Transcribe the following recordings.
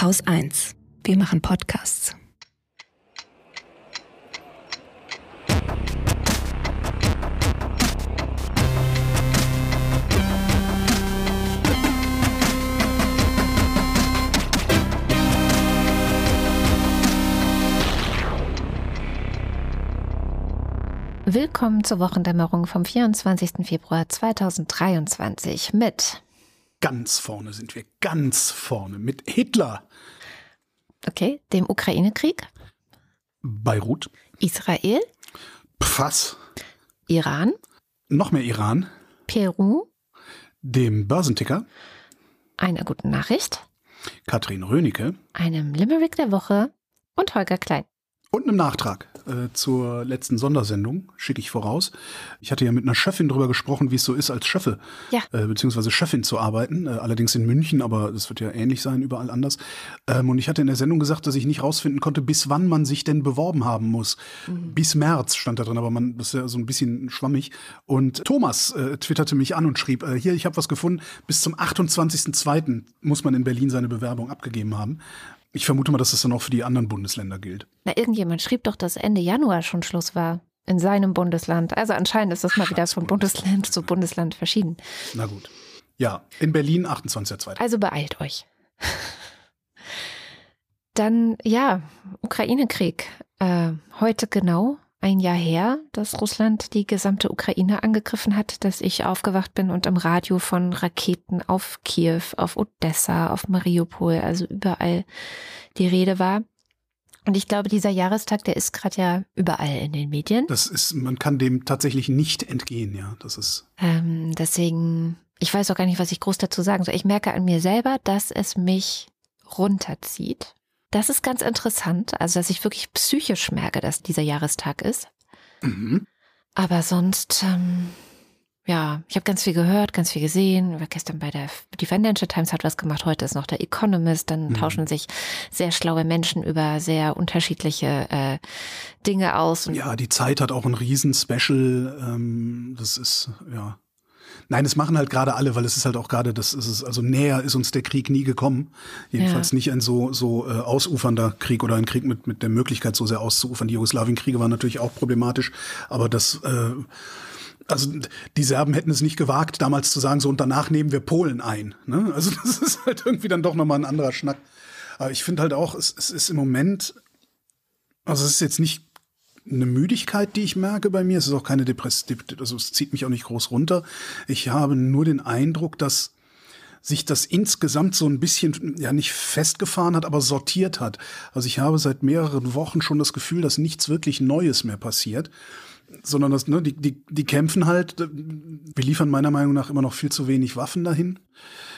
Haus 1. Wir machen Podcasts. Willkommen zur Wochendämmerung vom 24. Februar 2023 mit Ganz vorne sind wir, ganz vorne mit Hitler. Okay, dem Ukraine-Krieg, Beirut, Israel, Pfass, Iran, noch mehr Iran, Peru, dem Börsenticker, einer guten Nachricht, Katrin Rönecke. Einem Limerick der Woche. Und Holger Klein. Und einem Nachtrag äh, zur letzten Sondersendung, schicke ich voraus. Ich hatte ja mit einer Chefin drüber gesprochen, wie es so ist, als Chefe Ja. äh, beziehungsweise Chefin zu arbeiten, äh, allerdings in München, aber das wird ja ähnlich sein, überall anders. Ähm, und ich hatte in der Sendung gesagt, dass ich nicht rausfinden konnte, bis wann man sich denn beworben haben muss. Bis März stand da drin, aber man das ist ja so ein bisschen schwammig. Und Thomas äh, twitterte mich an und schrieb, äh, hier, ich habe was gefunden, bis zum 28.02. muss man in Berlin seine Bewerbung abgegeben haben. Ich vermute mal, dass das dann auch für die anderen Bundesländer gilt. Na, irgendjemand schrieb doch, dass Ende Januar schon Schluss war in seinem Bundesland. Also anscheinend ist das mal wieder von Bundesland zu Bundesland verschieden. Na gut. Ja, in Berlin 28.02. Also beeilt euch. Dann, ja, Ukraine-Krieg. Äh, heute genau ein Jahr her, dass Russland die gesamte Ukraine angegriffen hat, dass ich aufgewacht bin und im Radio von Raketen auf Kiew, auf Odessa, auf Mariupol, also überall die Rede war. Und ich glaube, dieser Jahrestag, der ist gerade ja überall in den Medien. Das ist, man kann dem tatsächlich nicht entgehen, ja. Das ist, Ähm, deswegen, ich weiß auch gar nicht, was ich groß dazu sagen soll. Ich merke an mir selber, dass es mich runterzieht. Das ist ganz interessant, also dass ich wirklich psychisch merke, dass dieser Jahrestag ist. mhm. Aber sonst, ähm, ja, ich habe ganz viel gehört, ganz viel gesehen. Ich war gestern bei der die Financial Times hat was gemacht, heute ist noch der Economist. Dann Mhm. tauschen sich sehr schlaue Menschen über sehr unterschiedliche äh, Dinge aus. Ja, die Zeit hat auch ein Riesen-Special. Ähm, das ist, ja. Nein, das machen halt gerade alle, weil es ist halt auch gerade, das ist es, also näher ist uns der Krieg nie gekommen. Jedenfalls Ja. nicht ein so, so äh, ausufernder Krieg oder ein Krieg mit, mit der Möglichkeit, so sehr auszuufern. Die Jugoslawienkriege waren natürlich auch problematisch, aber das, äh, also die Serben hätten es nicht gewagt, damals zu sagen, so und danach nehmen wir Polen ein. Ne? Also das ist halt irgendwie dann doch nochmal ein anderer Schnack. Aber ich finde halt auch, es, es ist im Moment, also es ist jetzt nicht eine Müdigkeit, die ich merke bei mir. Es ist auch keine Depression, also es zieht mich auch nicht groß runter. Ich habe nur den Eindruck, dass sich das insgesamt so ein bisschen, ja nicht festgefahren hat, aber sortiert hat. Also ich habe seit mehreren Wochen schon das Gefühl, dass nichts wirklich Neues mehr passiert, sondern dass, ne, die, die, die kämpfen halt, wir liefern meiner Meinung nach immer noch viel zu wenig Waffen dahin.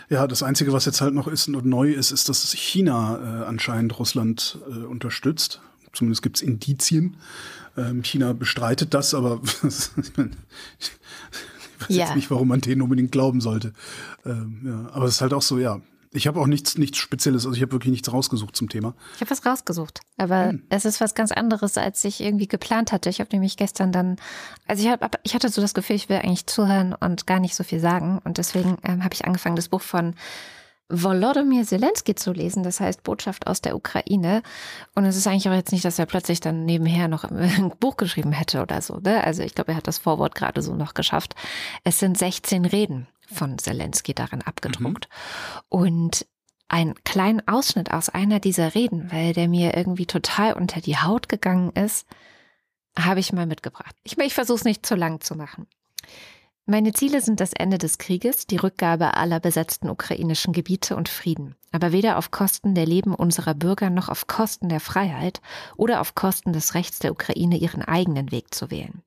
Ja, das Einzige, was jetzt halt noch ist und neu ist, ist, dass China äh, anscheinend Russland äh, unterstützt. Zumindest gibt's Indizien. Ähm, China bestreitet das, aber ich, ich weiß Ja. jetzt nicht, warum man denen unbedingt glauben sollte. Ähm, ja, aber es ist halt auch so, ja. Ich habe auch nichts, nichts Spezielles, also ich habe wirklich nichts rausgesucht zum Thema. Ich habe was rausgesucht, aber Hm. es ist was ganz anderes, als ich irgendwie geplant hatte. Ich habe nämlich gestern dann, also ich, hab, ich hatte so das Gefühl, ich will eigentlich zuhören und gar nicht so viel sagen. Und deswegen ähm, habe ich angefangen, das Buch von Volodymyr Zelensky zu lesen, das heißt Botschaft aus der Ukraine. Und es ist eigentlich auch jetzt nicht, dass er plötzlich dann nebenher noch ein Buch geschrieben hätte oder so. Ne? Also ich glaube, er hat das Vorwort gerade so noch geschafft. Es sind 16 Reden von Zelensky darin abgedruckt. Und einen kleinen Ausschnitt aus einer dieser Reden, weil der mir irgendwie total unter die Haut gegangen ist, habe ich mal mitgebracht. Ich, ich versuche es nicht zu lang zu machen. Meine Ziele sind das Ende des Krieges, die Rückgabe aller besetzten ukrainischen Gebiete und Frieden, aber weder auf Kosten der Leben unserer Bürger noch auf Kosten der Freiheit oder auf Kosten des Rechts der Ukraine, ihren eigenen Weg zu wählen.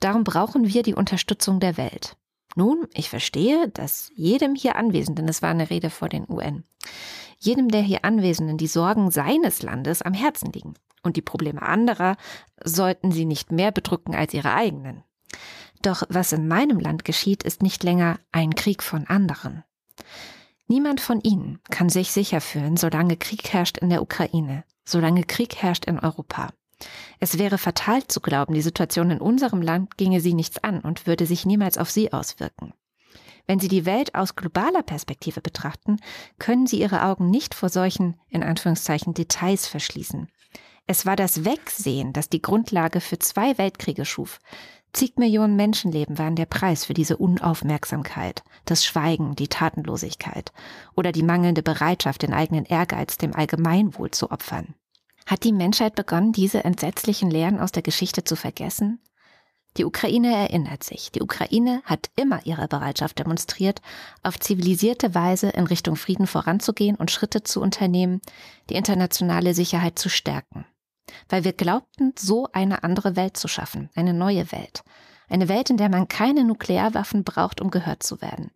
Darum brauchen wir die Unterstützung der Welt. Nun, ich verstehe, dass jedem hier Anwesenden, es war eine Rede vor den UN, jedem der hier Anwesenden die Sorgen seines Landes am Herzen liegen. Und die Probleme anderer sollten sie nicht mehr bedrücken als ihre eigenen. Doch was in meinem Land geschieht, ist nicht länger ein Krieg von anderen. Niemand von ihnen kann sich sicher fühlen, solange Krieg herrscht in der Ukraine, solange Krieg herrscht in Europa. Es wäre fatal zu glauben, die Situation in unserem Land ginge sie nichts an und würde sich niemals auf sie auswirken. Wenn Sie die Welt aus globaler Perspektive betrachten, können Sie Ihre Augen nicht vor solchen, in Anführungszeichen, Details verschließen. Es war das Wegsehen, das die Grundlage für zwei Weltkriege schuf. Zig Millionen Menschenleben waren der Preis für diese Unaufmerksamkeit, das Schweigen, die Tatenlosigkeit oder die mangelnde Bereitschaft, den eigenen Ehrgeiz dem Allgemeinwohl zu opfern. Hat die Menschheit begonnen, diese entsetzlichen Lehren aus der Geschichte zu vergessen? Die Ukraine erinnert sich. Die Ukraine hat immer ihre Bereitschaft demonstriert, auf zivilisierte Weise in Richtung Frieden voranzugehen und Schritte zu unternehmen, die internationale Sicherheit zu stärken weil wir glaubten, so eine andere Welt zu schaffen, eine neue Welt. Eine Welt, in der man keine Nuklearwaffen braucht, um gehört zu werden.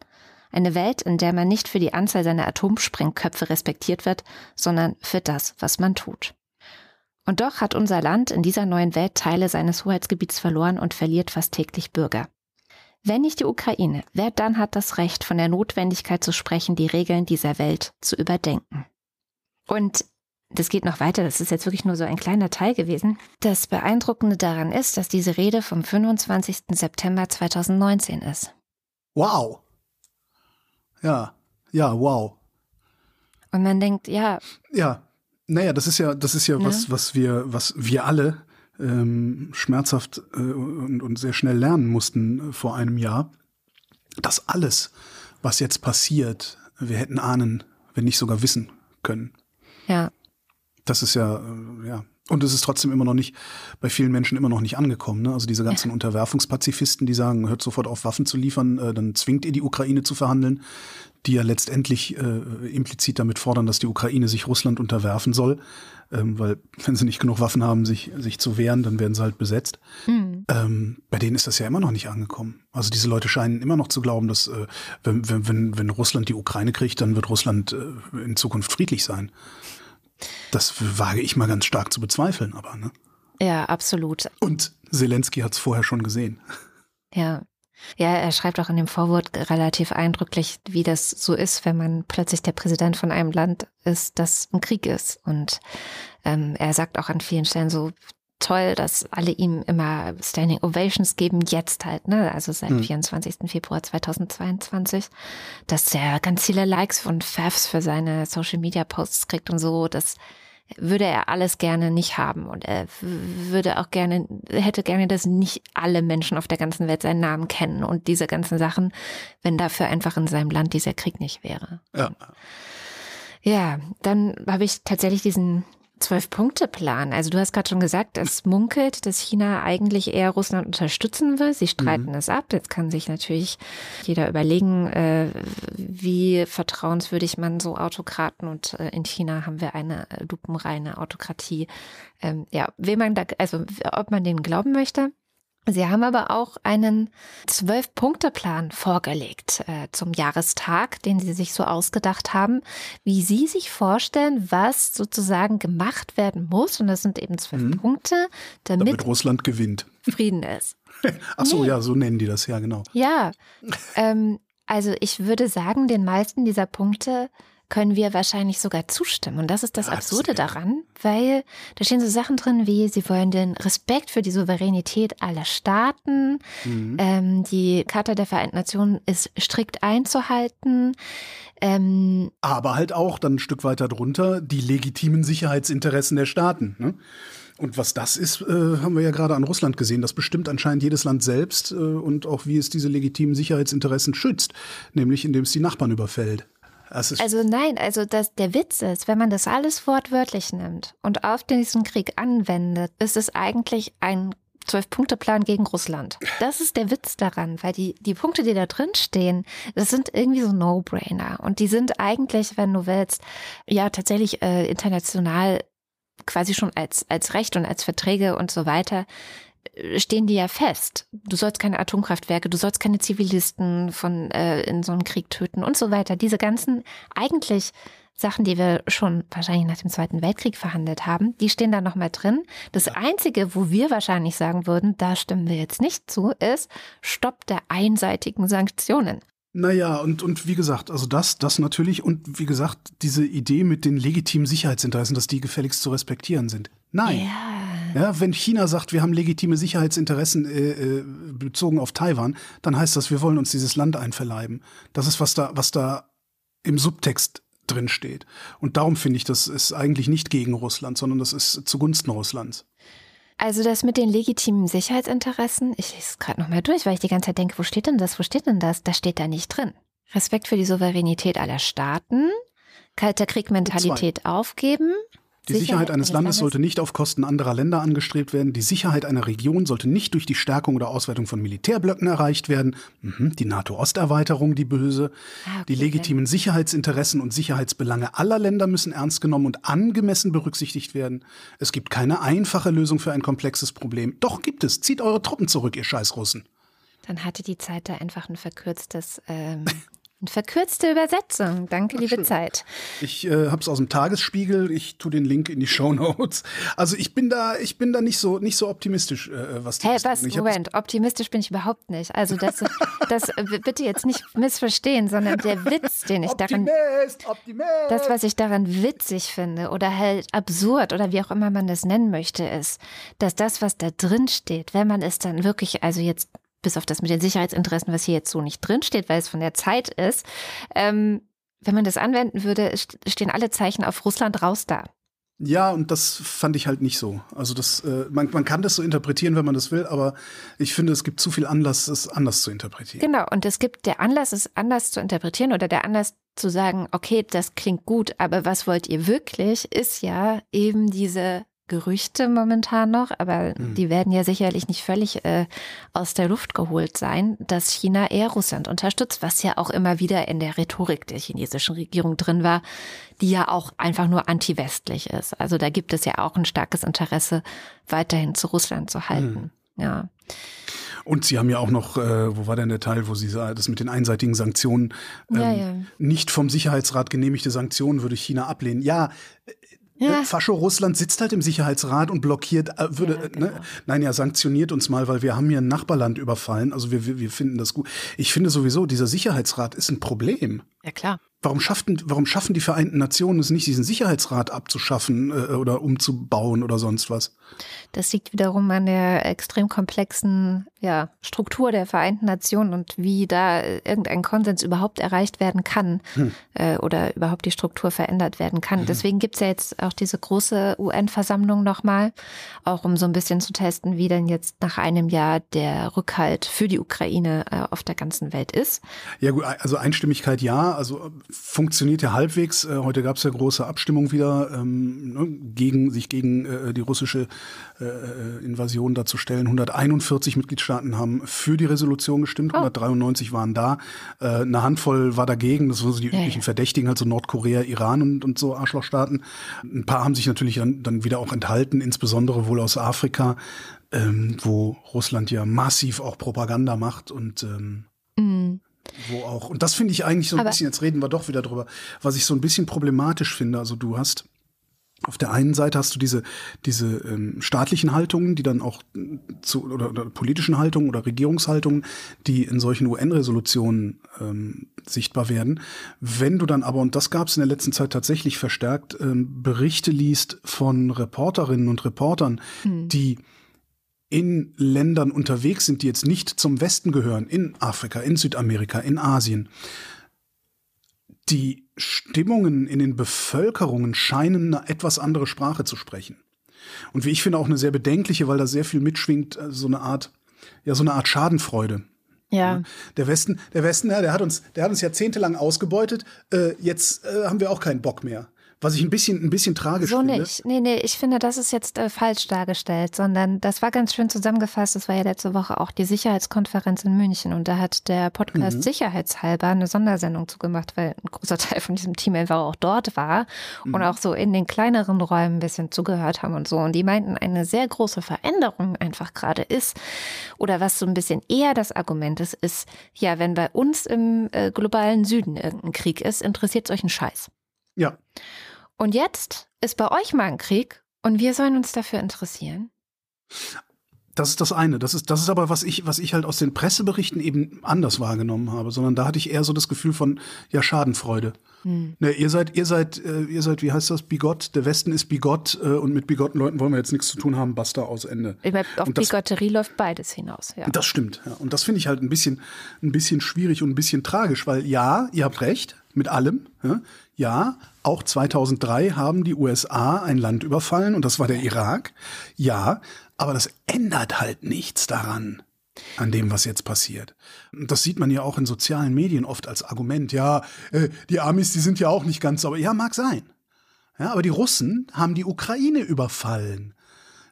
Eine Welt, in der man nicht für die Anzahl seiner Atomsprengköpfe respektiert wird, sondern für das, was man tut. Und doch hat unser Land in dieser neuen Welt Teile seines Hoheitsgebiets verloren und verliert fast täglich Bürger. Wenn nicht die Ukraine, wer dann hat das Recht, von der Notwendigkeit zu sprechen, die Regeln dieser Welt zu überdenken? Und das geht noch weiter, das ist jetzt wirklich nur so ein kleiner Teil gewesen. Das Beeindruckende daran ist, dass diese Rede vom 25. September 2019 ist. Wow. Ja, ja, wow. Und man denkt, ja. Ja, naja, das ist ja, das ist ja ne? was, was wir, was wir alle ähm, schmerzhaft äh, und, und sehr schnell lernen mussten äh, vor einem Jahr, dass alles, was jetzt passiert, wir hätten ahnen, wenn nicht sogar wissen können. Ja. Das ist ja, äh, ja. Und es ist trotzdem immer noch nicht, bei vielen Menschen immer noch nicht angekommen. Ne? Also diese ganzen. Unterwerfungspazifisten, die sagen, hört sofort auf, Waffen zu liefern, äh, dann zwingt ihr die Ukraine zu verhandeln, die ja letztendlich äh, implizit damit fordern, dass die Ukraine sich Russland unterwerfen soll. Ähm, weil wenn sie nicht genug Waffen haben, sich, sich zu wehren, dann werden sie halt besetzt. Mhm. Ähm, bei denen ist das ja immer noch nicht angekommen. Also diese Leute scheinen immer noch zu glauben, dass äh, wenn, wenn, wenn Russland die Ukraine kriegt, dann wird Russland äh, in Zukunft friedlich sein. Das wage ich mal ganz stark zu bezweifeln, aber ne? Ja, absolut. Und Zelensky hat es vorher schon gesehen. Ja. Ja, er schreibt auch in dem Vorwort relativ eindrücklich, wie das so ist, wenn man plötzlich der Präsident von einem Land ist, das ein Krieg ist. Und ähm, er sagt auch an vielen Stellen so, toll, dass alle ihm immer Standing Ovations geben, jetzt halt, ne, also seit mhm. 24. Februar 2022, dass er ganz viele Likes und Favs für seine Social Media Posts kriegt und so, das würde er alles gerne nicht haben und er würde auch gerne, hätte gerne, dass nicht alle Menschen auf der ganzen Welt seinen Namen kennen und diese ganzen Sachen, wenn dafür einfach in seinem Land dieser Krieg nicht wäre. Ja. Ja, dann habe ich tatsächlich diesen Zwölf-Punkte-Plan. Also du hast gerade schon gesagt, es munkelt, dass China eigentlich eher Russland unterstützen will. Sie streiten mhm. es ab. Jetzt kann sich natürlich jeder überlegen, äh, wie vertrauenswürdig man so Autokraten und äh, in China haben wir eine äh, lupenreine Autokratie. Ähm, ja, wem man da, also ob man denen glauben möchte. Sie haben aber auch einen Zwölf-Punkte-Plan vorgelegt äh, zum Jahrestag, den Sie sich so ausgedacht haben, wie Sie sich vorstellen, was sozusagen gemacht werden muss. Und das sind eben zwölf mhm. Punkte, damit, damit, Russland gewinnt. Frieden ist. Ach so, nee. ja, so nennen die das, ja, genau. Ja, ähm, also ich würde sagen, den meisten dieser Punkte können wir wahrscheinlich sogar zustimmen. Und das ist das Absurde daran, weil da stehen so Sachen drin wie, sie wollen den Respekt für die Souveränität aller Staaten, mhm. ähm, die Charta der Vereinten Nationen ist strikt einzuhalten. Ähm, Aber halt auch dann ein Stück weiter drunter die legitimen Sicherheitsinteressen der Staaten. Ne? Und was das ist, äh, haben wir ja gerade an Russland gesehen. Das bestimmt anscheinend jedes Land selbst äh, und auch wie es diese legitimen Sicherheitsinteressen schützt, nämlich indem es die Nachbarn überfällt. Also nein, also das, der Witz ist, wenn man das alles wortwörtlich nimmt und auf diesen Krieg anwendet, ist es eigentlich ein Zwölf-Punkte-Plan gegen Russland. Das ist der Witz daran, weil die, die Punkte, die da drin stehen, das sind irgendwie so No-Brainer. Und die sind eigentlich, wenn du willst, ja tatsächlich äh, international quasi schon als, als Recht und als Verträge und so weiter stehen die ja fest. Du sollst keine Atomkraftwerke, du sollst keine Zivilisten von äh, in so einem Krieg töten und so weiter. Diese ganzen eigentlich Sachen, die wir schon wahrscheinlich nach dem Zweiten Weltkrieg verhandelt haben, die stehen da nochmal drin. Das Einzige, wo wir wahrscheinlich sagen würden, da stimmen wir jetzt nicht zu, ist Stopp der einseitigen Sanktionen. Naja, und, und wie gesagt, also das, das natürlich und wie gesagt, diese Idee mit den legitimen Sicherheitsinteressen, dass die gefälligst zu respektieren sind. Nein. Ja. Ja, wenn China sagt, wir haben legitime Sicherheitsinteressen äh, äh, bezogen auf Taiwan, dann heißt das, wir wollen uns dieses Land einverleiben. Das ist, was da, was da im Subtext drin steht. Und darum finde ich, das ist eigentlich nicht gegen Russland, sondern das ist zugunsten Russlands. Also das mit den legitimen Sicherheitsinteressen, ich lese es gerade nochmal durch, weil ich die ganze Zeit denke, wo steht denn das, wo steht denn das? Da steht da nicht drin. Respekt für die Souveränität aller Staaten, kalter Krieg-Mentalität aufgeben, die Sicherheit eines Landes sollte nicht auf Kosten anderer Länder angestrebt werden. Die Sicherheit einer Region sollte nicht durch die Stärkung oder Ausweitung von Militärblöcken erreicht werden. Mhm, die NATO-Osterweiterung, die böse. Ah, okay. Die legitimen Sicherheitsinteressen und Sicherheitsbelange aller Länder müssen ernst genommen und angemessen berücksichtigt werden. Es gibt keine einfache Lösung für ein komplexes Problem. Doch gibt es. Zieht eure Truppen zurück, ihr Scheißrussen. Dann hatte die Zeit da einfach ein verkürztes ähm, Eine verkürzte Übersetzung. Danke, Ach, liebe schön. Zeit. Ich äh, habe es aus dem Tagesspiegel. Ich tue den Link in die Show Notes. Also ich bin da, ich bin da nicht so nicht so optimistisch, äh, was die Hey, was? Moment, optimistisch bin ich überhaupt nicht. Also das, das bitte jetzt nicht missverstehen, sondern der Witz, den ich daran, Optimist, Optimist. das, was ich daran witzig finde oder halt absurd oder wie auch immer man das nennen möchte, ist, dass das, was da drin steht, wenn man es dann wirklich, also jetzt bis auf das mit den Sicherheitsinteressen, was hier jetzt so nicht drinsteht, weil es von der Zeit ist, ähm, wenn man das anwenden würde, stehen alle Zeichen auf Russland raus da. Ja, und das fand ich halt nicht so. Also das, äh, man, man kann das so interpretieren, wenn man das will, aber ich finde, es gibt zu viel Anlass, es anders zu interpretieren. Genau, und es gibt der Anlass, es anders zu interpretieren oder der Anlass zu sagen, okay, das klingt gut, aber was wollt ihr wirklich, ist ja eben diese Gerüchte momentan noch, aber mhm. die werden ja sicherlich nicht völlig äh, aus der Luft geholt sein, dass China eher Russland unterstützt, was ja auch immer wieder in der Rhetorik der chinesischen Regierung drin war, die ja auch einfach nur anti-westlich ist. Also da gibt es ja auch ein starkes Interesse, weiterhin zu Russland zu halten. Mhm. Ja. Und Sie haben ja auch noch, äh, wo war denn der Teil, wo Sie das mit den einseitigen Sanktionen, ähm, ja, ja. nicht vom Sicherheitsrat genehmigte Sanktionen würde China ablehnen. Ja, ja. Ne? Fascho-Russland sitzt halt im Sicherheitsrat und blockiert, äh, würde, ja, ne? genau. ne? nein, ja, sanktioniert uns mal, weil wir haben hier ein Nachbarland überfallen. Also wir, wir, wir finden das gut. Ich finde sowieso, dieser Sicherheitsrat ist ein Problem. Ja, klar. Warum schaffen, warum schaffen die Vereinten Nationen es nicht, diesen Sicherheitsrat abzuschaffen äh, oder umzubauen oder sonst was? Das liegt wiederum an der extrem komplexen ja, Struktur der Vereinten Nationen und wie da irgendein Konsens überhaupt erreicht werden kann hm. äh, oder überhaupt die Struktur verändert werden kann. Hm. Deswegen gibt's ja jetzt auch diese große UN-Versammlung nochmal, auch um so ein bisschen zu testen, wie denn jetzt nach einem Jahr der Rückhalt für die Ukraine äh, auf der ganzen Welt ist. Ja gut, also Einstimmigkeit ja, also funktioniert ja halbwegs. Äh, heute gab es ja große Abstimmung wieder, ähm, ne, gegen sich gegen äh, die russische äh, äh Invasion dazu stellen. 141 Mitgliedstaaten haben für die Resolution gestimmt, oh. 193 waren da. Äh, eine Handvoll war dagegen, das waren so die üblichen ja. Verdächtigen, also Nordkorea, Iran und, und so Arschlochstaaten. Ein paar haben sich natürlich dann, dann wieder auch enthalten, insbesondere wohl aus Afrika, ähm, wo Russland ja massiv auch Propaganda macht und ähm, wo auch, und das finde ich eigentlich so ein Aber bisschen, jetzt reden wir doch wieder drüber, was ich so ein bisschen problematisch finde. Also du hast auf der einen Seite hast du diese, diese ähm, staatlichen Haltungen, die dann auch zu, oder, oder politischen Haltungen oder Regierungshaltungen, die in solchen UN-Resolutionen ähm, sichtbar werden. Wenn du dann aber, und das gab es in der letzten Zeit tatsächlich verstärkt, ähm, Berichte liest von Reporterinnen und Reportern, hm. die in Ländern unterwegs sind, die jetzt nicht zum Westen gehören, in Afrika, in Südamerika, in Asien, die Stimmungen in den Bevölkerungen scheinen eine etwas andere Sprache zu sprechen. Und wie ich finde auch eine sehr bedenkliche, weil da sehr viel mitschwingt, äh, so eine Art, ja, so eine Art Schadenfreude. Ja. Der Westen, der Westen, ja, der hat uns, der hat uns jahrzehntelang ausgebeutet. Äh, jetzt äh, haben wir auch keinen Bock mehr. Was ich ein bisschen, ein bisschen tragisch so finde. So nicht. Nee, nee, ich finde, das ist jetzt äh, falsch dargestellt, sondern das war ganz schön zusammengefasst. Das war ja letzte Woche auch die Sicherheitskonferenz in München und da hat der Podcast mhm. Sicherheitshalber eine Sondersendung zugemacht, weil ein großer Teil von diesem Team einfach auch dort war mhm. und auch so in den kleineren Räumen ein bisschen zugehört haben und so. Und die meinten, eine sehr große Veränderung einfach gerade ist oder was so ein bisschen eher das Argument ist, ist, ja, wenn bei uns im äh, globalen Süden irgendein Krieg ist, interessiert es euch einen Scheiß. Ja. Und jetzt ist bei euch mal ein Krieg und wir sollen uns dafür interessieren. Das ist das eine. Das ist, das ist aber, was ich, was ich halt aus den Presseberichten eben anders wahrgenommen habe, sondern da hatte ich eher so das Gefühl von, ja, Schadenfreude. Hm. Ne, ihr seid, ihr seid, äh, ihr seid, wie heißt das, bigott, der Westen ist bigott äh, und mit bigotten Leuten wollen wir jetzt nichts zu tun haben, basta aus Ende. Auf das, Bigotterie läuft beides hinaus, ja. Das stimmt, ja. Und das finde ich halt ein bisschen, ein bisschen schwierig und ein bisschen tragisch, weil ja, ihr habt recht, mit allem, ja auch 2003 haben die USA ein Land überfallen und das war der Irak. Ja, aber das ändert halt nichts daran, an dem, was jetzt passiert. Das sieht man ja auch in sozialen Medien oft als Argument. Ja, äh, die Amis, die sind ja auch nicht ganz sauber. Ja, mag sein. Ja, aber die Russen haben die Ukraine überfallen.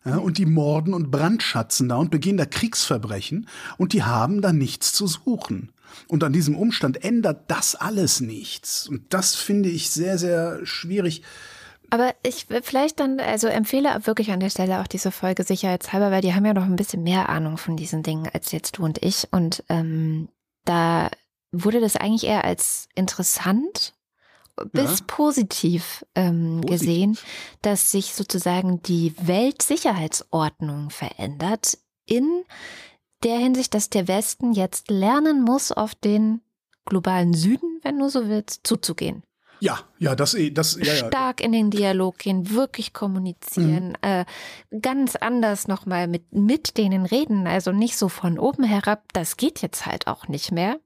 Ja, und die morden und brandschatzen da und begehen da Kriegsverbrechen und die haben da nichts zu suchen. Und an diesem Umstand ändert das alles nichts. Und das finde ich sehr, sehr schwierig aber ich vielleicht dann, also empfehle wirklich an der Stelle auch diese Folge sicherheitshalber, weil die haben ja noch ein bisschen mehr Ahnung von diesen Dingen als jetzt du und ich. Und ähm, da wurde das eigentlich eher als interessant bis ja. positiv, ähm, positiv gesehen, dass sich sozusagen die Weltsicherheitsordnung verändert in der Hinsicht, dass der Westen jetzt lernen muss, auf den globalen Süden, wenn du so willst, zuzugehen. Ja, ja, das, eh, das ja, ja. stark in den Dialog gehen, wirklich kommunizieren, mhm. äh, ganz anders nochmal mit mit denen reden, also nicht so von oben herab. Das geht jetzt halt auch nicht mehr.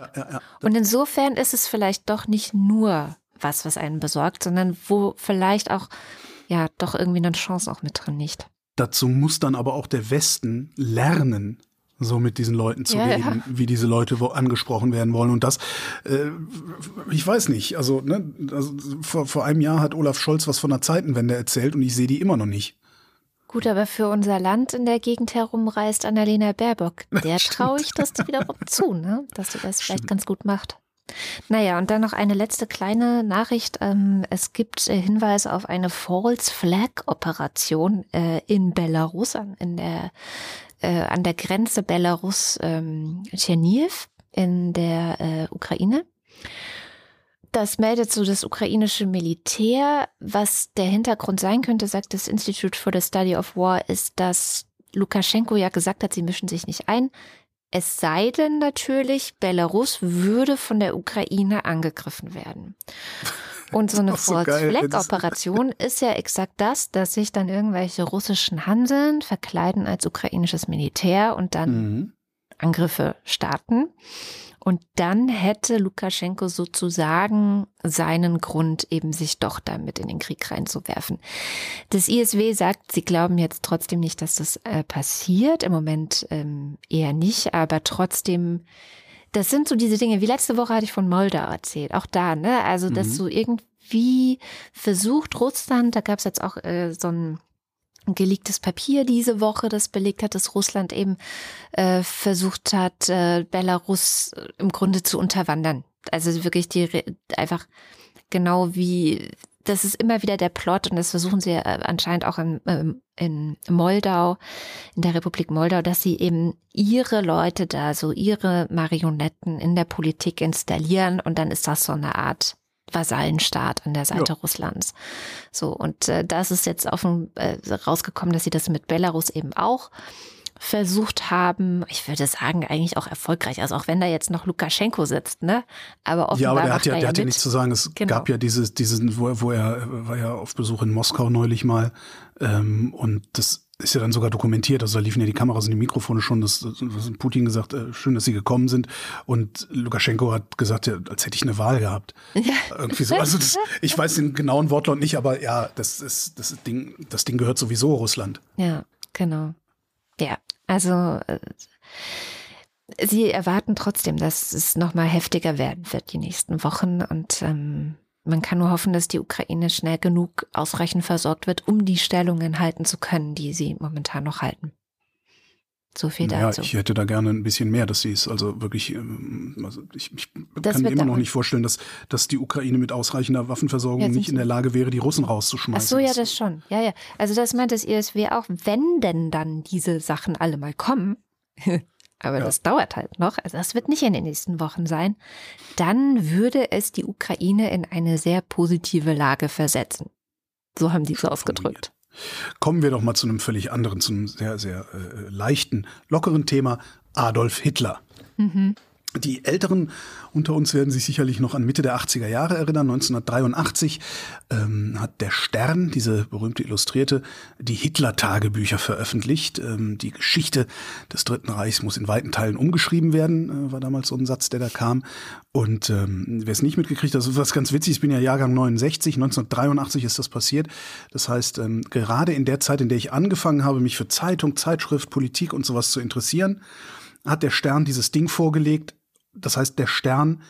Ja, ja. Und insofern ist es vielleicht doch nicht nur was, was einen besorgt, sondern wo vielleicht auch ja doch irgendwie eine Chance auch mit drin liegt. Dazu muss dann aber auch der Westen lernen, so mit diesen Leuten zu ja, reden, ja. wie diese Leute wo angesprochen werden wollen. Und das, äh, ich weiß nicht, also, ne, also vor, vor einem Jahr hat Olaf Scholz was von der Zeitenwende erzählt und ich sehe die immer noch nicht. Gut, aber für unser Land in der Gegend herumreist Annalena Baerbock, der traue ich das wiederum zu, ne? dass sie das vielleicht ganz gut macht. Naja, und dann noch eine letzte kleine Nachricht. Ähm, es gibt äh, Hinweise auf eine False Flag Operation äh, in Belarus, in der äh, an der Grenze Belarus ähm, in der Ukraine. Das meldet so das ukrainische Militär. Was der Hintergrund sein könnte, sagt das Institute for the Study of War, ist, dass Lukaschenko ja gesagt hat, sie mischen sich nicht ein. Es sei denn natürlich, Belarus würde von der Ukraine angegriffen werden. Und so eine so Flag Operation ist ja exakt das, dass sich dann irgendwelche russischen Handeln verkleiden als ukrainisches Militär und dann mhm. Angriffe starten. Und dann hätte Lukaschenko sozusagen seinen Grund, eben sich doch damit in den Krieg reinzuwerfen. Das ISW sagt, sie glauben jetzt trotzdem nicht, dass das äh, passiert. Im Moment ähm, eher nicht, aber trotzdem das sind so diese Dinge, wie letzte Woche hatte ich von Moldau erzählt, auch da, ne? Also, dass mhm. so irgendwie versucht Russland, da gab es jetzt auch äh, so ein geleaktes Papier diese Woche, das belegt hat, dass Russland eben äh, versucht hat, äh, Belarus äh, im Grunde zu unterwandern. Also wirklich die einfach genau wie das ist immer wieder der Plot und das versuchen sie äh, anscheinend auch in, ähm, in Moldau, in der Republik Moldau, dass sie eben ihre Leute da, so ihre Marionetten in der Politik installieren und dann ist das so eine Art Vasallenstaat an der Seite ja. Russlands. So, und äh, das ist jetzt offen äh, rausgekommen, dass sie das mit Belarus eben auch versucht haben, ich würde sagen, eigentlich auch erfolgreich, also auch wenn da jetzt noch Lukaschenko sitzt, ne? Aber offenbar Ja, aber der hat ja, der hat ja nichts zu sagen. Es genau. gab ja dieses, diesen, wo, wo er war ja auf Besuch in Moskau neulich mal ähm, und das ist ja dann sogar dokumentiert, also da liefen ja die Kameras und die Mikrofone schon, das, hat Putin gesagt, äh, schön, dass sie gekommen sind und Lukaschenko hat gesagt, ja, als hätte ich eine Wahl gehabt. Ja. Irgendwie so, also das, ich weiß den genauen Wortlaut nicht, aber ja, das ist das Ding, das Ding gehört sowieso Russland. Ja, genau. Ja, also äh, sie erwarten trotzdem, dass es nochmal heftiger werden wird die nächsten Wochen und ähm, man kann nur hoffen, dass die Ukraine schnell genug ausreichend versorgt wird, um die Stellungen halten zu können, die sie momentan noch halten. So viel naja, dazu. Ich hätte da gerne ein bisschen mehr, dass sie es also wirklich, ähm, also ich, ich kann mir immer noch nicht vorstellen, dass, dass die Ukraine mit ausreichender Waffenversorgung nicht in der Lage wäre, die Russen rauszuschmeißen. Ach so, ja, das schon. Ja, ja. Also das meint das ISW auch, wenn denn dann diese Sachen alle mal kommen, aber ja. das dauert halt noch, also das wird nicht in den nächsten Wochen sein, dann würde es die Ukraine in eine sehr positive Lage versetzen. So haben die es ausgedrückt. Kommen wir doch mal zu einem völlig anderen, zu einem sehr, sehr äh, leichten, lockeren Thema. Adolf Hitler. Mhm. Die Älteren unter uns werden sich sicherlich noch an Mitte der 80er Jahre erinnern. 1983 ähm, hat der Stern, diese berühmte Illustrierte, die Hitler-Tagebücher veröffentlicht. Ähm, die Geschichte des Dritten Reichs muss in weiten Teilen umgeschrieben werden, äh, war damals so ein Satz, der da kam. Und ähm, wer es nicht mitgekriegt hat, das ist was ganz witzig, ich bin ja Jahrgang 69, 1983 ist das passiert. Das heißt, ähm, gerade in der Zeit, in der ich angefangen habe, mich für Zeitung, Zeitschrift, Politik und sowas zu interessieren, hat der Stern dieses Ding vorgelegt, das heißt, der Stern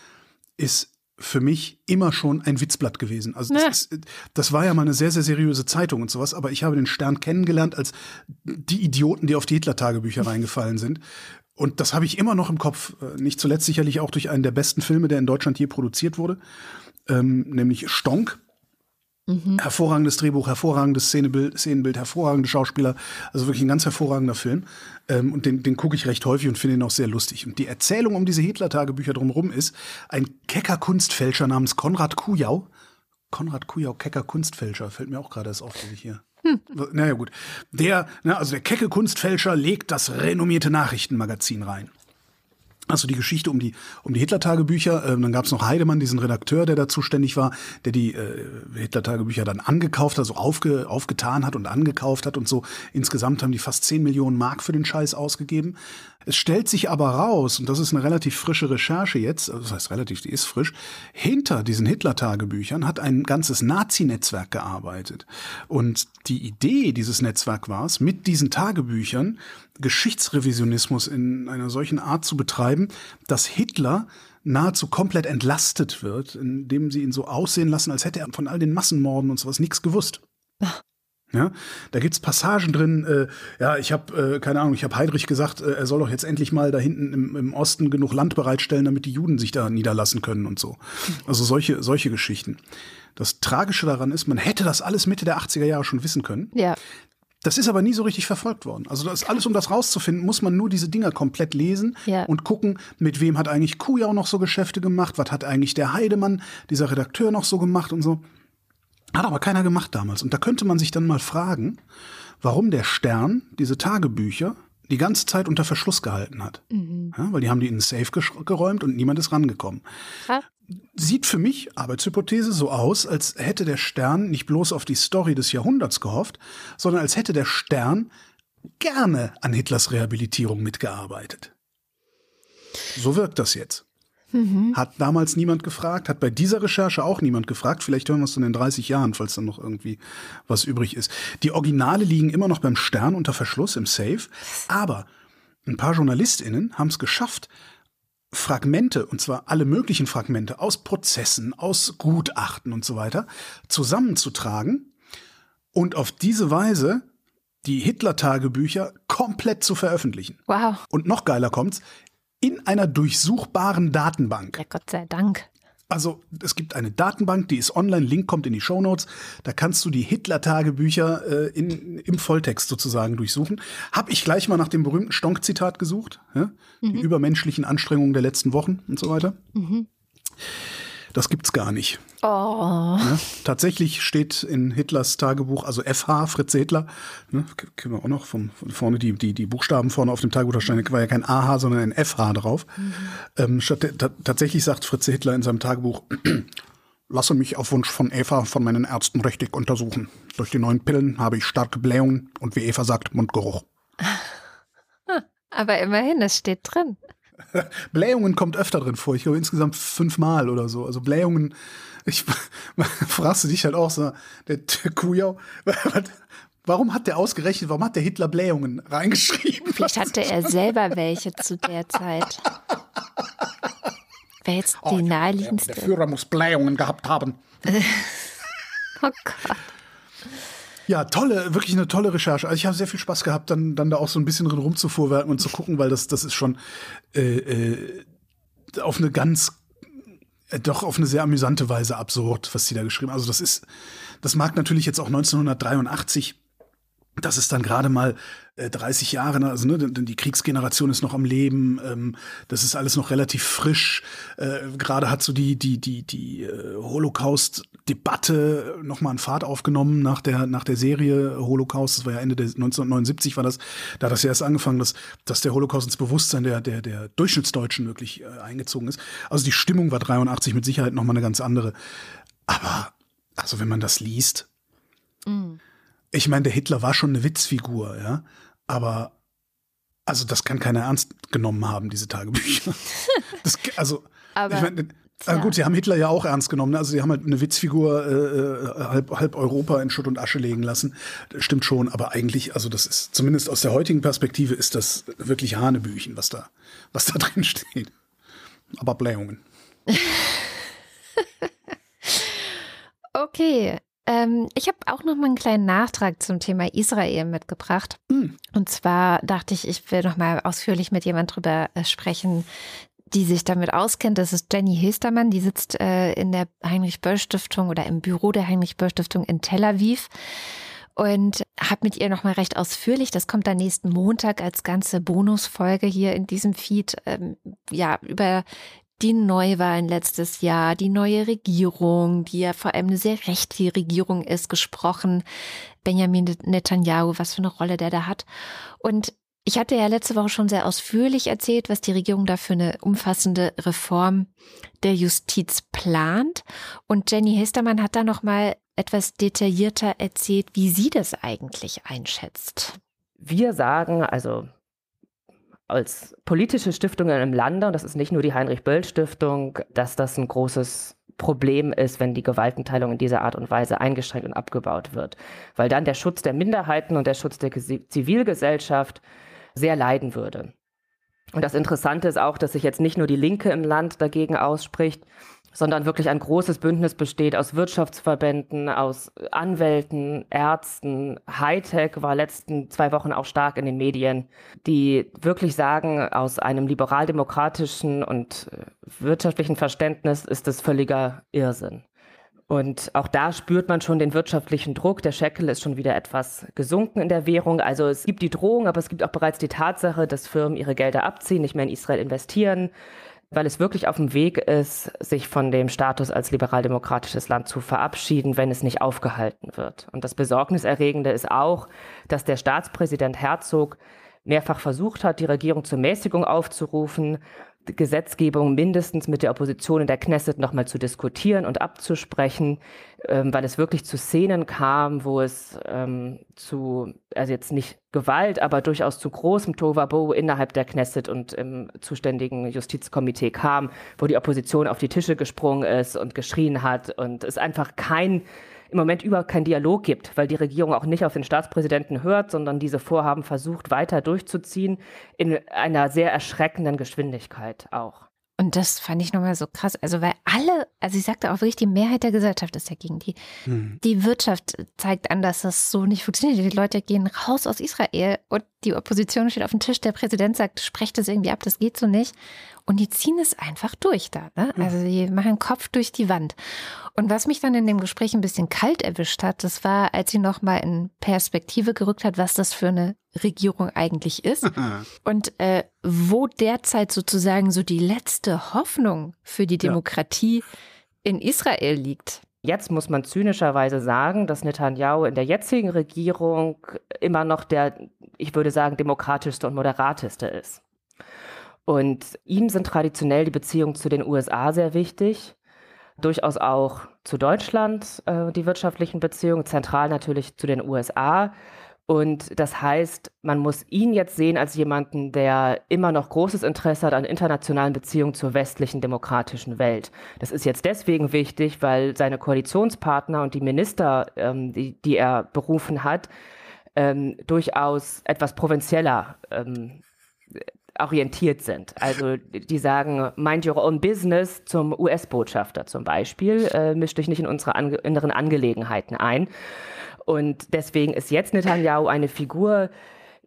ist für mich immer schon ein Witzblatt gewesen. Also das, ist, das, war ja mal eine sehr, sehr seriöse Zeitung und sowas, aber ich habe den Stern kennengelernt als die Idioten, die auf die Hitler-Tagebücher reingefallen sind. Und das habe ich immer noch im Kopf. Äh, nicht zuletzt sicherlich auch durch einen der besten Filme, der in Deutschland je produziert wurde, ähm, nämlich Stonk. Mhm. Hervorragendes Drehbuch, hervorragendes Szenebild, Szenenbild, hervorragende Schauspieler. Also wirklich ein ganz hervorragender Film. Ähm, und den, den gucke ich recht häufig und finde ihn auch sehr lustig. Und die Erzählung um diese Hitler-Tagebücher drumherum ist, ein kecker Kunstfälscher namens Konrad Kujau. Konrad Kujau, kecker Kunstfälscher, fällt mir auch gerade erst auf, dass ich hier. Hm. Naja, gut. Der, na, also der kecke Kunstfälscher legt das renommierte Nachrichtenmagazin rein. Also die Geschichte um die um die Hitler-Tagebücher. Ähm, dann gab es noch Heidemann, diesen Redakteur, der da zuständig war, der die äh, Hitler-Tagebücher dann angekauft, also aufge, aufgetan hat und angekauft hat und so. Insgesamt haben die fast 10 Millionen Mark für den Scheiß ausgegeben. Es stellt sich aber raus, und das ist eine relativ frische Recherche jetzt, also das heißt relativ, die ist frisch, hinter diesen Hitler-Tagebüchern hat ein ganzes Nazi-Netzwerk gearbeitet. Und die Idee dieses Netzwerks war es, mit diesen Tagebüchern Geschichtsrevisionismus in einer solchen Art zu betreiben, dass Hitler nahezu komplett entlastet wird, indem sie ihn so aussehen lassen, als hätte er von all den Massenmorden und sowas nichts gewusst. Ja, da gibt's Passagen drin. Äh, ja, ich habe äh, keine Ahnung. Ich habe Heidrich gesagt, äh, er soll doch jetzt endlich mal da hinten im, im, Osten genug Land bereitstellen, damit die Juden sich da niederlassen können und so. Also solche solche Geschichten. Das Tragische daran ist, man hätte das alles Mitte der 80er Jahre schon wissen können. Ja. Das ist aber nie so richtig verfolgt worden. Also das alles, um das rauszufinden, muss man nur diese Dinger komplett lesen ja. und gucken, mit wem hat eigentlich Kujau noch so Geschäfte gemacht, was hat eigentlich der Heidemann, dieser Redakteur noch so gemacht und so. Hat aber keiner gemacht damals. Und da könnte man sich dann mal fragen, warum der Stern diese Tagebücher die ganze Zeit unter Verschluss gehalten hat. Mhm. Ja, weil die haben die in den Safe geräumt und niemand ist rangekommen. Ha? Sieht für mich, Arbeitshypothese, so aus, als hätte der Stern nicht bloß auf die Story des Jahrhunderts gehofft, sondern als hätte der Stern gerne an Hitlers Rehabilitierung mitgearbeitet. So wirkt das jetzt. Mhm. Hat damals niemand gefragt, hat bei dieser Recherche auch niemand gefragt. Vielleicht hören wir es in den 30 Jahren, falls dann noch irgendwie was übrig ist. Die Originale liegen immer noch beim Stern unter Verschluss im Safe, aber ein paar JournalistInnen haben es geschafft, Fragmente, und zwar alle möglichen Fragmente aus Prozessen, aus Gutachten und so weiter, zusammenzutragen und auf diese Weise die Hitler-Tagebücher komplett zu veröffentlichen. Wow. Und noch geiler kommt's, in einer durchsuchbaren Datenbank. Ja, Gott sei Dank. Also es gibt eine Datenbank, die ist online, Link kommt in die Show Notes. Da kannst du die Hitler-Tagebücher äh, in, im Volltext sozusagen durchsuchen. Hab ich gleich mal nach dem berühmten Stonk-Zitat gesucht, ja? mhm. die übermenschlichen Anstrengungen der letzten Wochen und so weiter. Mhm. Das gibt's gar nicht. Oh. Ja, tatsächlich steht in Hitlers Tagebuch, also FH, Fritze Hitler, ne, kennen wir auch noch von, von vorne die, die, die Buchstaben vorne auf dem Tagebuch, da stand war ja kein AH, sondern ein FH drauf. Mhm. Ähm, statt, tatsächlich sagt Fritze Hitler in seinem Tagebuch, lasse mich auf Wunsch von Eva von meinen Ärzten richtig untersuchen. Durch die neuen Pillen habe ich starke Blähungen und wie Eva sagt, Mundgeruch. Aber immerhin, es steht drin. Blähungen kommt öfter drin vor. Ich glaube insgesamt fünfmal oder so. Also Blähungen, ich fragst du dich halt auch so, der, der Kujau, warum hat der ausgerechnet, warum hat der Hitler Blähungen reingeschrieben? Vielleicht hatte er selber welche zu der Zeit. Wäre jetzt die oh, naheliegendste. Der, der Führer muss Blähungen gehabt haben. oh Gott. Ja, tolle, wirklich eine tolle Recherche. Also ich habe sehr viel Spaß gehabt, dann, dann da auch so ein bisschen drin rumzufuhrwerken und zu gucken, weil das, das ist schon äh, äh, auf eine ganz, äh, doch auf eine sehr amüsante Weise absurd, was sie da geschrieben haben. Also das ist, das mag natürlich jetzt auch 1983 das ist dann gerade mal äh, 30 Jahre, also ne, die Kriegsgeneration ist noch am Leben, ähm, das ist alles noch relativ frisch. Äh, gerade hat so die die die die äh, Holocaust-Debatte noch mal an Fahrt aufgenommen nach der nach der Serie Holocaust. Das war ja Ende der 1979 war das, da hat das ja erst angefangen, dass dass der Holocaust ins Bewusstsein der der der Durchschnittsdeutschen wirklich äh, eingezogen ist. Also die Stimmung war 83 mit Sicherheit noch mal eine ganz andere. Aber also wenn man das liest. Mm ich meine, der Hitler war schon eine Witzfigur, ja, aber also das kann keiner ernst genommen haben, diese Tagebücher. Das, also, aber, ich meine, ja. gut, sie haben Hitler ja auch ernst genommen. Ne? Also sie haben halt eine Witzfigur äh, äh, halb, halb Europa in Schutt und Asche legen lassen. Das stimmt schon, aber eigentlich, also das ist zumindest aus der heutigen Perspektive ist das wirklich Hanebüchen, was da, was da drin steht. Aber Blähungen. okay, ähm, ich habe auch noch mal einen kleinen Nachtrag zum Thema Israel mitgebracht. Mhm. Und zwar dachte ich, ich will noch mal ausführlich mit jemand drüber äh, sprechen, die sich damit auskennt. Das ist Jenny Hilstermann, die sitzt äh, in der Heinrich-Böll-Stiftung oder im Büro der Heinrich-Böll-Stiftung in Tel Aviv und habe mit ihr nochmal recht ausführlich, das kommt dann nächsten Montag als ganze Bonusfolge hier in diesem Feed, ähm, ja, über die Neuwahlen letztes Jahr, die neue Regierung, die ja vor allem eine sehr rechte Regierung ist, gesprochen. Benjamin Netanyahu, was für eine Rolle der da hat. Und ich hatte ja letzte Woche schon sehr ausführlich erzählt, was die Regierung da für eine umfassende Reform der Justiz plant. Und Jenny Hestermann hat da nochmal etwas detaillierter erzählt, wie sie das eigentlich einschätzt. Wir sagen, also als politische Stiftungen im Lande, und das ist nicht nur die Heinrich-Böll-Stiftung, dass das ein großes Problem ist, wenn die Gewaltenteilung in dieser Art und Weise eingeschränkt und abgebaut wird. Weil dann der Schutz der Minderheiten und der Schutz der Zivilgesellschaft sehr leiden würde. Und das Interessante ist auch, dass sich jetzt nicht nur die Linke im Land dagegen ausspricht, sondern wirklich ein großes Bündnis besteht aus Wirtschaftsverbänden, aus Anwälten, Ärzten. Hightech war letzten zwei Wochen auch stark in den Medien, die wirklich sagen, aus einem liberaldemokratischen und äh, wirtschaftlichen Verständnis ist es völliger Irrsinn. Und auch da spürt man schon den wirtschaftlichen Druck. Der Shekel ist schon wieder etwas gesunken in der Währung. Also es gibt die Drohung, aber es gibt auch bereits die Tatsache, dass Firmen ihre Gelder abziehen, nicht mehr in Israel investieren weil es wirklich auf dem Weg ist, sich von dem Status als liberaldemokratisches Land zu verabschieden, wenn es nicht aufgehalten wird. Und das Besorgniserregende ist auch, dass der Staatspräsident Herzog mehrfach versucht hat, die Regierung zur Mäßigung aufzurufen, Gesetzgebung mindestens mit der Opposition in der Knesset nochmal zu diskutieren und abzusprechen, ähm, weil es wirklich zu Szenen kam, wo es ähm, zu, also jetzt nicht Gewalt, aber durchaus zu großem Tovabo innerhalb der Knesset und im zuständigen Justizkomitee kam, wo die Opposition auf die Tische gesprungen ist und geschrien hat und es einfach kein im Moment überhaupt keinen Dialog gibt, weil die Regierung auch nicht auf den Staatspräsidenten hört, sondern diese Vorhaben versucht weiter durchzuziehen in einer sehr erschreckenden Geschwindigkeit auch. Und das fand ich nochmal so krass. Also, weil alle, also ich sagte auch wirklich, die Mehrheit der Gesellschaft ist dagegen. Die, hm. die Wirtschaft zeigt an, dass das so nicht funktioniert. Die Leute gehen raus aus Israel und die Opposition steht auf dem Tisch. Der Präsident sagt, sprecht das irgendwie ab, das geht so nicht. Und die ziehen es einfach durch da. Ne? Also die machen Kopf durch die Wand. Und was mich dann in dem Gespräch ein bisschen kalt erwischt hat, das war, als sie nochmal in Perspektive gerückt hat, was das für eine Regierung eigentlich ist. und äh, wo derzeit sozusagen so die letzte Hoffnung für die Demokratie ja. in Israel liegt. Jetzt muss man zynischerweise sagen, dass Netanyahu in der jetzigen Regierung immer noch der, ich würde sagen, demokratischste und moderateste ist. Und ihm sind traditionell die Beziehungen zu den USA sehr wichtig, durchaus auch zu Deutschland äh, die wirtschaftlichen Beziehungen, zentral natürlich zu den USA. Und das heißt, man muss ihn jetzt sehen als jemanden, der immer noch großes Interesse hat an internationalen Beziehungen zur westlichen demokratischen Welt. Das ist jetzt deswegen wichtig, weil seine Koalitionspartner und die Minister, ähm, die, die er berufen hat, ähm, durchaus etwas provinzieller ähm, orientiert sind. Also die sagen, mind your own business zum US-Botschafter zum Beispiel, äh, mischt dich nicht in unsere ange inneren Angelegenheiten ein. Und deswegen ist jetzt Netanyahu eine Figur,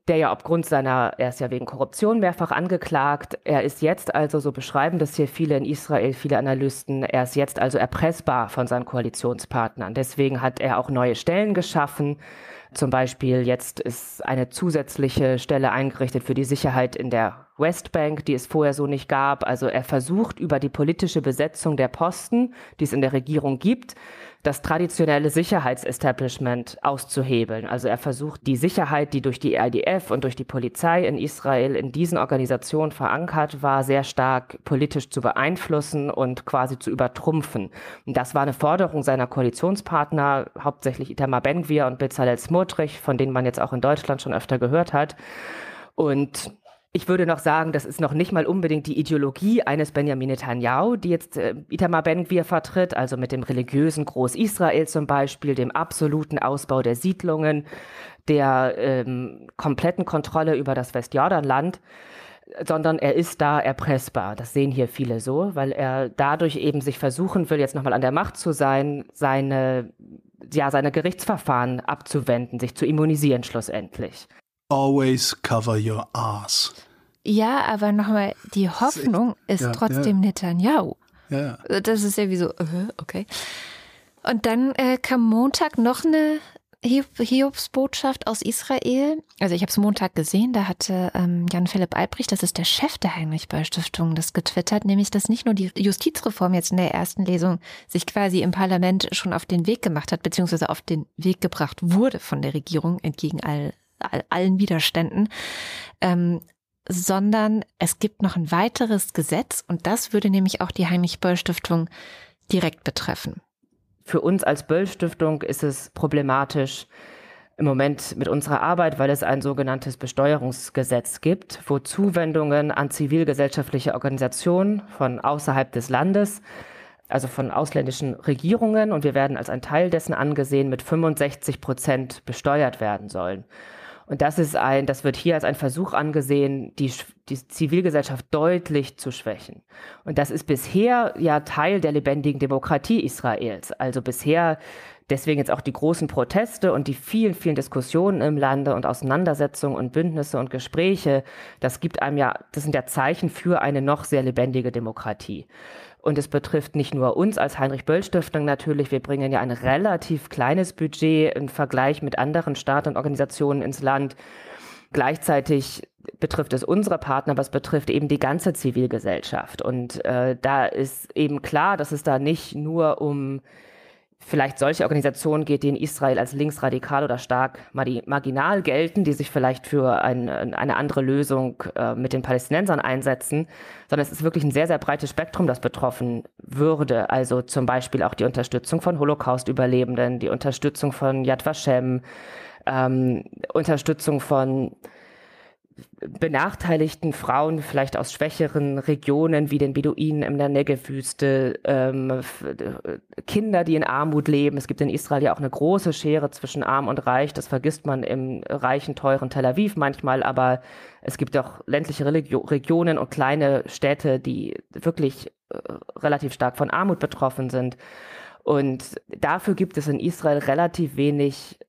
der ja aufgrund seiner, er ist ja wegen Korruption mehrfach angeklagt. Er ist jetzt also, so beschreiben das hier viele in Israel, viele Analysten, er ist jetzt also erpressbar von seinen Koalitionspartnern. Deswegen hat er auch neue Stellen geschaffen. Zum Beispiel jetzt ist eine zusätzliche Stelle eingerichtet für die Sicherheit in der Westbank, die es vorher so nicht gab. Also er versucht über die politische Besetzung der Posten, die es in der Regierung gibt, das traditionelle Sicherheitsestablishment auszuhebeln. Also er versucht die Sicherheit, die durch die IDF und durch die Polizei in Israel in diesen Organisationen verankert war, sehr stark politisch zu beeinflussen und quasi zu übertrumpfen. Und das war eine Forderung seiner Koalitionspartner, hauptsächlich Itamar Ben-Gvir und Bezalel Smotrich, von denen man jetzt auch in Deutschland schon öfter gehört hat. Und ich würde noch sagen, das ist noch nicht mal unbedingt die Ideologie eines Benjamin Netanyahu, die jetzt äh, Itamar Ben-Gvir vertritt, also mit dem religiösen Groß-Israel zum Beispiel, dem absoluten Ausbau der Siedlungen, der ähm, kompletten Kontrolle über das Westjordanland, sondern er ist da erpressbar. Das sehen hier viele so, weil er dadurch eben sich versuchen will, jetzt nochmal an der Macht zu sein, seine, ja, seine Gerichtsverfahren abzuwenden, sich zu immunisieren schlussendlich. Always cover your ass. Ja, aber nochmal, die Hoffnung ist, ja, trotzdem ja. Netanyahu. Ja. Das ist ja wie so, uh, okay. Und dann äh, kam Montag noch eine Hiobsbotschaft aus Israel. Also ich habe es Montag gesehen, da hatte ähm, Jan-Philipp Albrecht, das ist der Chef der Heinrich-Böll-Stiftung, das getwittert, nämlich, dass nicht nur die Justizreform jetzt in der ersten Lesung sich quasi im Parlament schon auf den Weg gemacht hat, beziehungsweise auf den Weg gebracht wurde von der Regierung entgegen all allen Widerständen, ähm, sondern es gibt noch ein weiteres Gesetz und das würde nämlich auch die Heinrich-Böll-Stiftung direkt betreffen. Für uns als Böll-Stiftung ist es problematisch im Moment mit unserer Arbeit, weil es ein sogenanntes Besteuerungsgesetz gibt, wo Zuwendungen an zivilgesellschaftliche Organisationen von außerhalb des Landes also von ausländischen Regierungen und wir werden als ein Teil dessen angesehen, mit 65 Prozent besteuert werden sollen. Und das ist ein, das wird hier als ein Versuch angesehen, die, die Zivilgesellschaft deutlich zu schwächen. Und das ist bisher ja Teil der lebendigen Demokratie Israels. Also bisher deswegen jetzt auch die großen Proteste und die vielen, vielen Diskussionen im Lande und Auseinandersetzungen und Bündnisse und Gespräche. Das gibt einem ja, das sind ja Zeichen für eine noch sehr lebendige Demokratie. Und es betrifft nicht nur uns als Heinrich-Böll-Stiftung natürlich. Wir bringen ja ein relativ kleines Budget im Vergleich mit anderen Staaten und Organisationen ins Land. Gleichzeitig betrifft es unsere Partner, aber es betrifft eben die ganze Zivilgesellschaft. Und äh, da ist eben klar, dass es da nicht nur um vielleicht solche Organisationen geht, die in Israel als linksradikal oder stark marginal gelten, die sich vielleicht für ein, eine andere Lösung äh, mit den Palästinensern einsetzen, sondern es ist wirklich ein sehr, sehr breites Spektrum, das betroffen würde. Also zum Beispiel auch die Unterstützung von Holocaust-Überlebenden, die Unterstützung von Yad Vashem, ähm, Unterstützung von benachteiligten Frauen, vielleicht aus schwächeren Regionen wie den Beduinen in der Negev-Wüste, ähm, Kinder, die in Armut leben. Es gibt in Israel ja auch eine große Schere zwischen Arm und Reich. Das vergisst man im reichen, teuren Tel Aviv manchmal, aber es gibt auch ländliche Religio Regionen und kleine Städte, die wirklich äh, relativ stark von Armut betroffen sind. Und dafür gibt es in Israel relativ wenig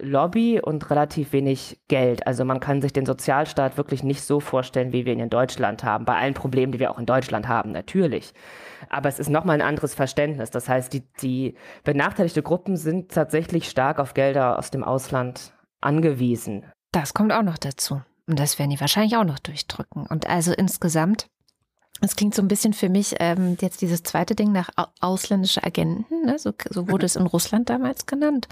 Lobby und relativ wenig Geld. Also man kann sich den Sozialstaat wirklich nicht so vorstellen, wie wir ihn in Deutschland haben. Bei allen Problemen, die wir auch in Deutschland haben, natürlich. Aber es ist nochmal ein anderes Verständnis. Das heißt, die, die benachteiligte Gruppen sind tatsächlich stark auf Gelder aus dem Ausland angewiesen. Das kommt auch noch dazu. Und das werden die wahrscheinlich auch noch durchdrücken. Und also insgesamt es klingt so ein bisschen für mich ähm, jetzt dieses zweite Ding nach ausländische Agenten, ne? so, so wurde es in Russland damals genannt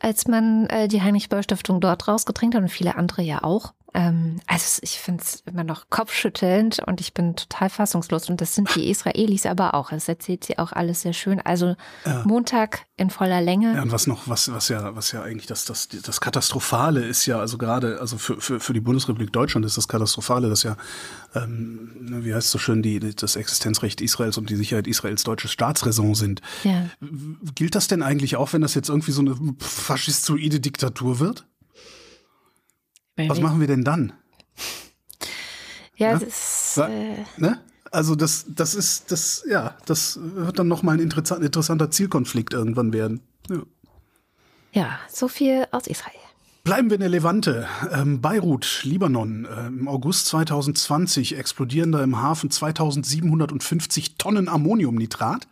als man äh, die Heinrich-Böll-Stiftung dort rausgedrängt hat und viele andere ja auch. Ähm, also ich finde es immer noch kopfschüttelnd und ich bin total fassungslos. Und das sind die Israelis aber auch. Das erzählt sie auch alles sehr schön. Also ja. Montag in voller Länge. Ja, und was noch, was, was ja, was ja eigentlich das, das, das Katastrophale ist ja, also gerade, also für, für, für die Bundesrepublik Deutschland ist das Katastrophale, dass ja, ähm, ne, wie heißt es so schön, die, das Existenzrecht Israels und die Sicherheit Israels deutsches Staatsräson sind. Ja. Gilt das denn eigentlich auch, wenn das jetzt irgendwie so eine faschistoide Diktatur wird? Was machen wir denn dann? Ja, ne? das ist. Äh ne? Also das, das ist, das, ja, das wird dann nochmal ein interessanter Zielkonflikt irgendwann werden. Ja. ja, so viel aus Israel. Bleiben wir in der Levante. Ähm, Beirut, Libanon. Äh, Im August 2020 explodieren da im Hafen 2750 Tonnen Ammoniumnitrat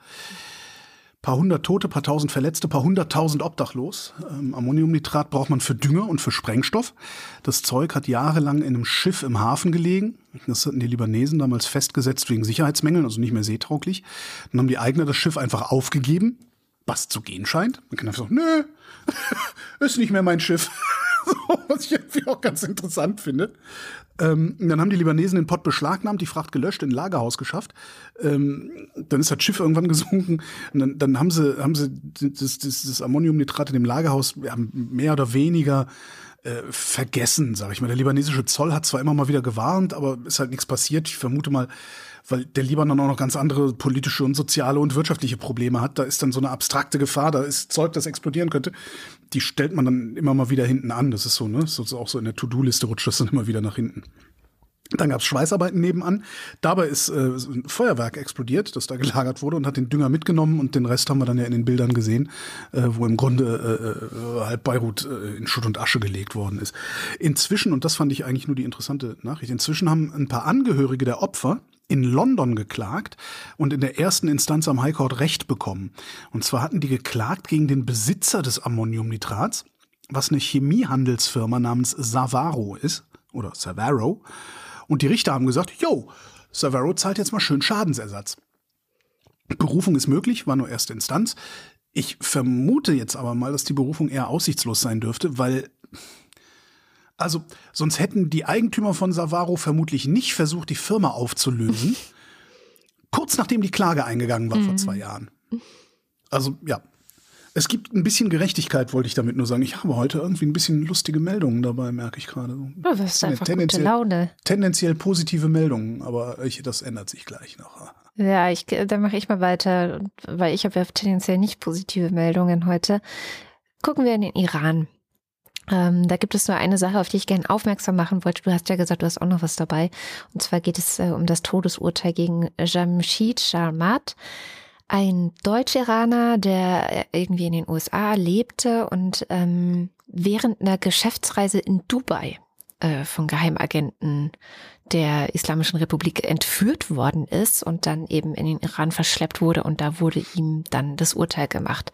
paar hundert Tote, paar tausend Verletzte, paar hunderttausend obdachlos. Ähm, Ammoniumnitrat braucht man für Dünger und für Sprengstoff. Das Zeug hat jahrelang in einem Schiff im Hafen gelegen. Das hatten die Libanesen damals festgesetzt wegen Sicherheitsmängeln, also nicht mehr seetauglich. Dann haben die Eigner das Schiff einfach aufgegeben, was zu gehen scheint. Man kann einfach sagen, nö, ist nicht mehr mein Schiff. was ich irgendwie auch ganz interessant finde. Ähm, dann haben die Libanesen den Pott beschlagnahmt, die Fracht gelöscht, in ein Lagerhaus geschafft. Ähm, dann ist das Schiff irgendwann gesunken. Und dann, dann haben sie, haben sie das, das, das Ammoniumnitrat in dem Lagerhaus mehr oder weniger äh, vergessen, sage ich mal. Der libanesische Zoll hat zwar immer mal wieder gewarnt, aber ist halt nichts passiert. Ich vermute mal, weil der Libanon auch noch ganz andere politische und soziale und wirtschaftliche Probleme hat. Da ist dann so eine abstrakte Gefahr, da ist Zeug, das explodieren könnte. Die stellt man dann immer mal wieder hinten an. Das ist so, ne? Das ist auch so in der To-Do-Liste rutscht das dann immer wieder nach hinten. Dann gab es Schweißarbeiten nebenan. Dabei ist äh, ein Feuerwerk explodiert, das da gelagert wurde und hat den Dünger mitgenommen und den Rest haben wir dann ja in den Bildern gesehen, äh, wo im Grunde äh, äh halb Beirut äh, in Schutt und Asche gelegt worden ist. Inzwischen, und das fand ich eigentlich nur die interessante Nachricht, inzwischen haben ein paar Angehörige der Opfer in London geklagt und in der ersten Instanz am High Court Recht bekommen. Und zwar hatten die geklagt gegen den Besitzer des Ammoniumnitrats, was eine Chemiehandelsfirma namens Savaro ist, oder Savaro. Und die Richter haben gesagt, yo, Savaro zahlt jetzt mal schön Schadensersatz. Berufung ist möglich, war nur erste Instanz. Ich vermute jetzt aber mal, dass die Berufung eher aussichtslos sein dürfte, weil also, sonst hätten die Eigentümer von Savaro vermutlich nicht versucht, die Firma aufzulösen, kurz nachdem die Klage eingegangen war mhm. vor zwei Jahren. Also, ja. Es gibt ein bisschen Gerechtigkeit, wollte ich damit nur sagen. Ich habe heute irgendwie ein bisschen lustige Meldungen dabei, merke ich gerade. Ja, das ist einfach gute Laune. Tendenziell positive Meldungen, aber ich, das ändert sich gleich noch. Ja, ich, dann mache ich mal weiter, weil ich habe ja tendenziell nicht positive Meldungen heute. Gucken wir in den Iran. Ähm, da gibt es nur eine Sache, auf die ich gerne aufmerksam machen wollte. Du hast ja gesagt, du hast auch noch was dabei. Und zwar geht es äh, um das Todesurteil gegen Jamshid Sharmat, ein Deutsch-Iraner, der äh, irgendwie in den USA lebte und ähm, während einer Geschäftsreise in Dubai äh, von Geheimagenten der Islamischen Republik entführt worden ist und dann eben in den Iran verschleppt wurde und da wurde ihm dann das Urteil gemacht.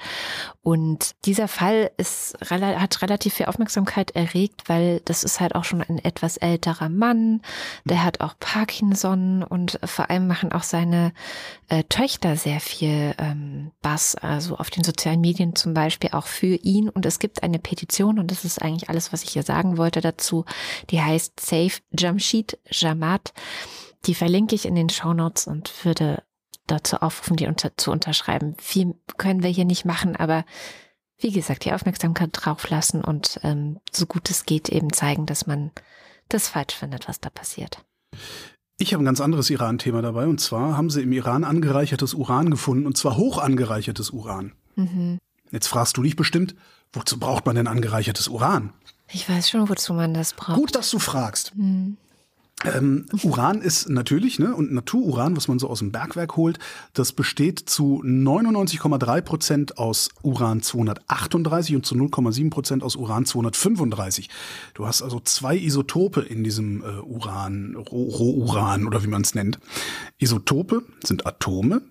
Und dieser Fall ist, hat relativ viel Aufmerksamkeit erregt, weil das ist halt auch schon ein etwas älterer Mann, der hat auch Parkinson und vor allem machen auch seine äh, Töchter sehr viel ähm, Bass, also auf den sozialen Medien zum Beispiel auch für ihn. Und es gibt eine Petition und das ist eigentlich alles, was ich hier sagen wollte dazu, die heißt Save Jamshid Jamat. Die verlinke ich in den Show Notes und würde dazu aufrufen, die unter, zu unterschreiben. Viel können wir hier nicht machen, aber wie gesagt, die Aufmerksamkeit drauf lassen und ähm, so gut es geht eben zeigen, dass man das falsch findet, was da passiert. Ich habe ein ganz anderes Iran-Thema dabei und zwar haben sie im Iran angereichertes Uran gefunden und zwar hoch angereichertes Uran. Mhm. Jetzt fragst du dich bestimmt, wozu braucht man denn angereichertes Uran? Ich weiß schon, wozu man das braucht. Gut, dass du fragst. Mhm. Ähm, Uran ist natürlich, ne, und Natururan, was man so aus dem Bergwerk holt, das besteht zu 99,3 Prozent aus Uran 238 und zu 0,7 Prozent aus Uran 235. Du hast also zwei Isotope in diesem äh, Uran, Rohuran oder wie man es nennt. Isotope sind Atome,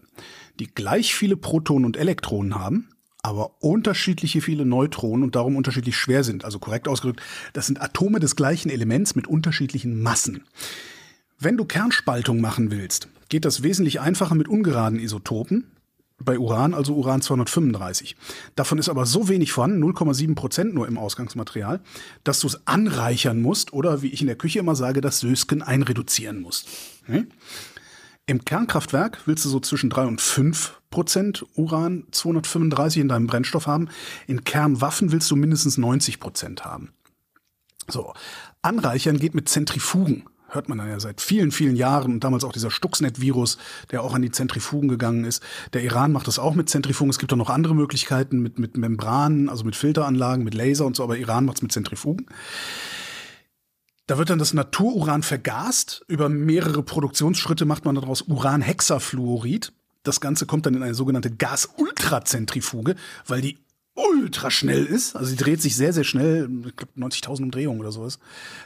die gleich viele Protonen und Elektronen haben aber unterschiedliche viele Neutronen und darum unterschiedlich schwer sind. Also korrekt ausgedrückt, das sind Atome des gleichen Elements mit unterschiedlichen Massen. Wenn du Kernspaltung machen willst, geht das wesentlich einfacher mit ungeraden Isotopen. Bei Uran, also Uran 235. Davon ist aber so wenig vorhanden, 0,7 Prozent nur im Ausgangsmaterial, dass du es anreichern musst oder, wie ich in der Küche immer sage, das Sösken einreduzieren musst. Hm? Im Kernkraftwerk willst du so zwischen drei und fünf Prozent Uran 235 in deinem Brennstoff haben. In Kernwaffen willst du mindestens 90 Prozent haben. So. Anreichern geht mit Zentrifugen. Hört man dann ja seit vielen, vielen Jahren. Und damals auch dieser Stuxnet-Virus, der auch an die Zentrifugen gegangen ist. Der Iran macht das auch mit Zentrifugen. Es gibt auch noch andere Möglichkeiten mit, mit Membranen, also mit Filteranlagen, mit Laser und so. Aber Iran macht es mit Zentrifugen. Da wird dann das Natururan vergast. Über mehrere Produktionsschritte macht man daraus Uranhexafluorid. Das Ganze kommt dann in eine sogenannte Gas-Ultrazentrifuge, weil die ultra schnell ist. Also sie dreht sich sehr, sehr schnell, ich glaube 90.000 Umdrehungen oder sowas,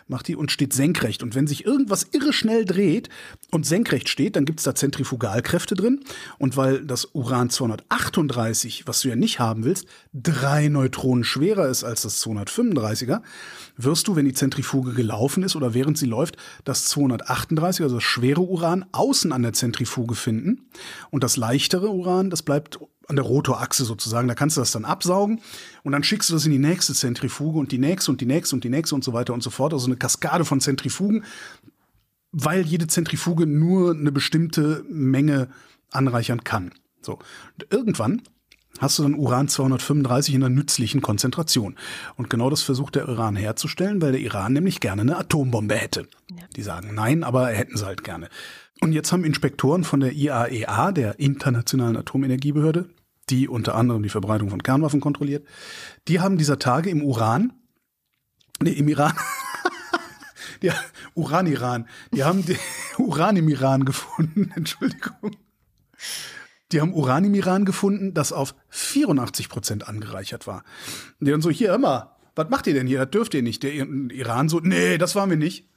macht die und steht senkrecht. Und wenn sich irgendwas irre schnell dreht und senkrecht steht, dann gibt's da Zentrifugalkräfte drin. Und weil das Uran 238, was du ja nicht haben willst, drei Neutronen schwerer ist als das 235er, wirst du, wenn die Zentrifuge gelaufen ist oder während sie läuft, das 238, also das schwere Uran, außen an der Zentrifuge finden. Und das leichtere Uran, das bleibt an der Rotorachse sozusagen. Da kannst du das dann absaugen und dann schickst du das in die nächste Zentrifuge und die nächste und die nächste und die nächste und so weiter und so fort. Also eine Kaskade von Zentrifugen, weil jede Zentrifuge nur eine bestimmte Menge anreichern kann. So. Und irgendwann hast du dann Uran 235 in einer nützlichen Konzentration. Und genau das versucht der Iran herzustellen, weil der Iran nämlich gerne eine Atombombe hätte. Ja. Die sagen nein, aber hätten sie halt gerne. Und jetzt haben Inspektoren von der IAEA, e der Internationalen Atomenergiebehörde, die unter anderem die Verbreitung von Kernwaffen kontrolliert, die haben dieser Tage im Uran, nee, im Iran, ja, Uran-Iran, die haben Uran im Iran gefunden, Entschuldigung. Die haben Uran im Iran gefunden, das auf 84 Prozent angereichert war. Und die dann so, hier immer, was macht ihr denn hier? Das dürft ihr nicht. Der Iran so, nee, das waren wir nicht.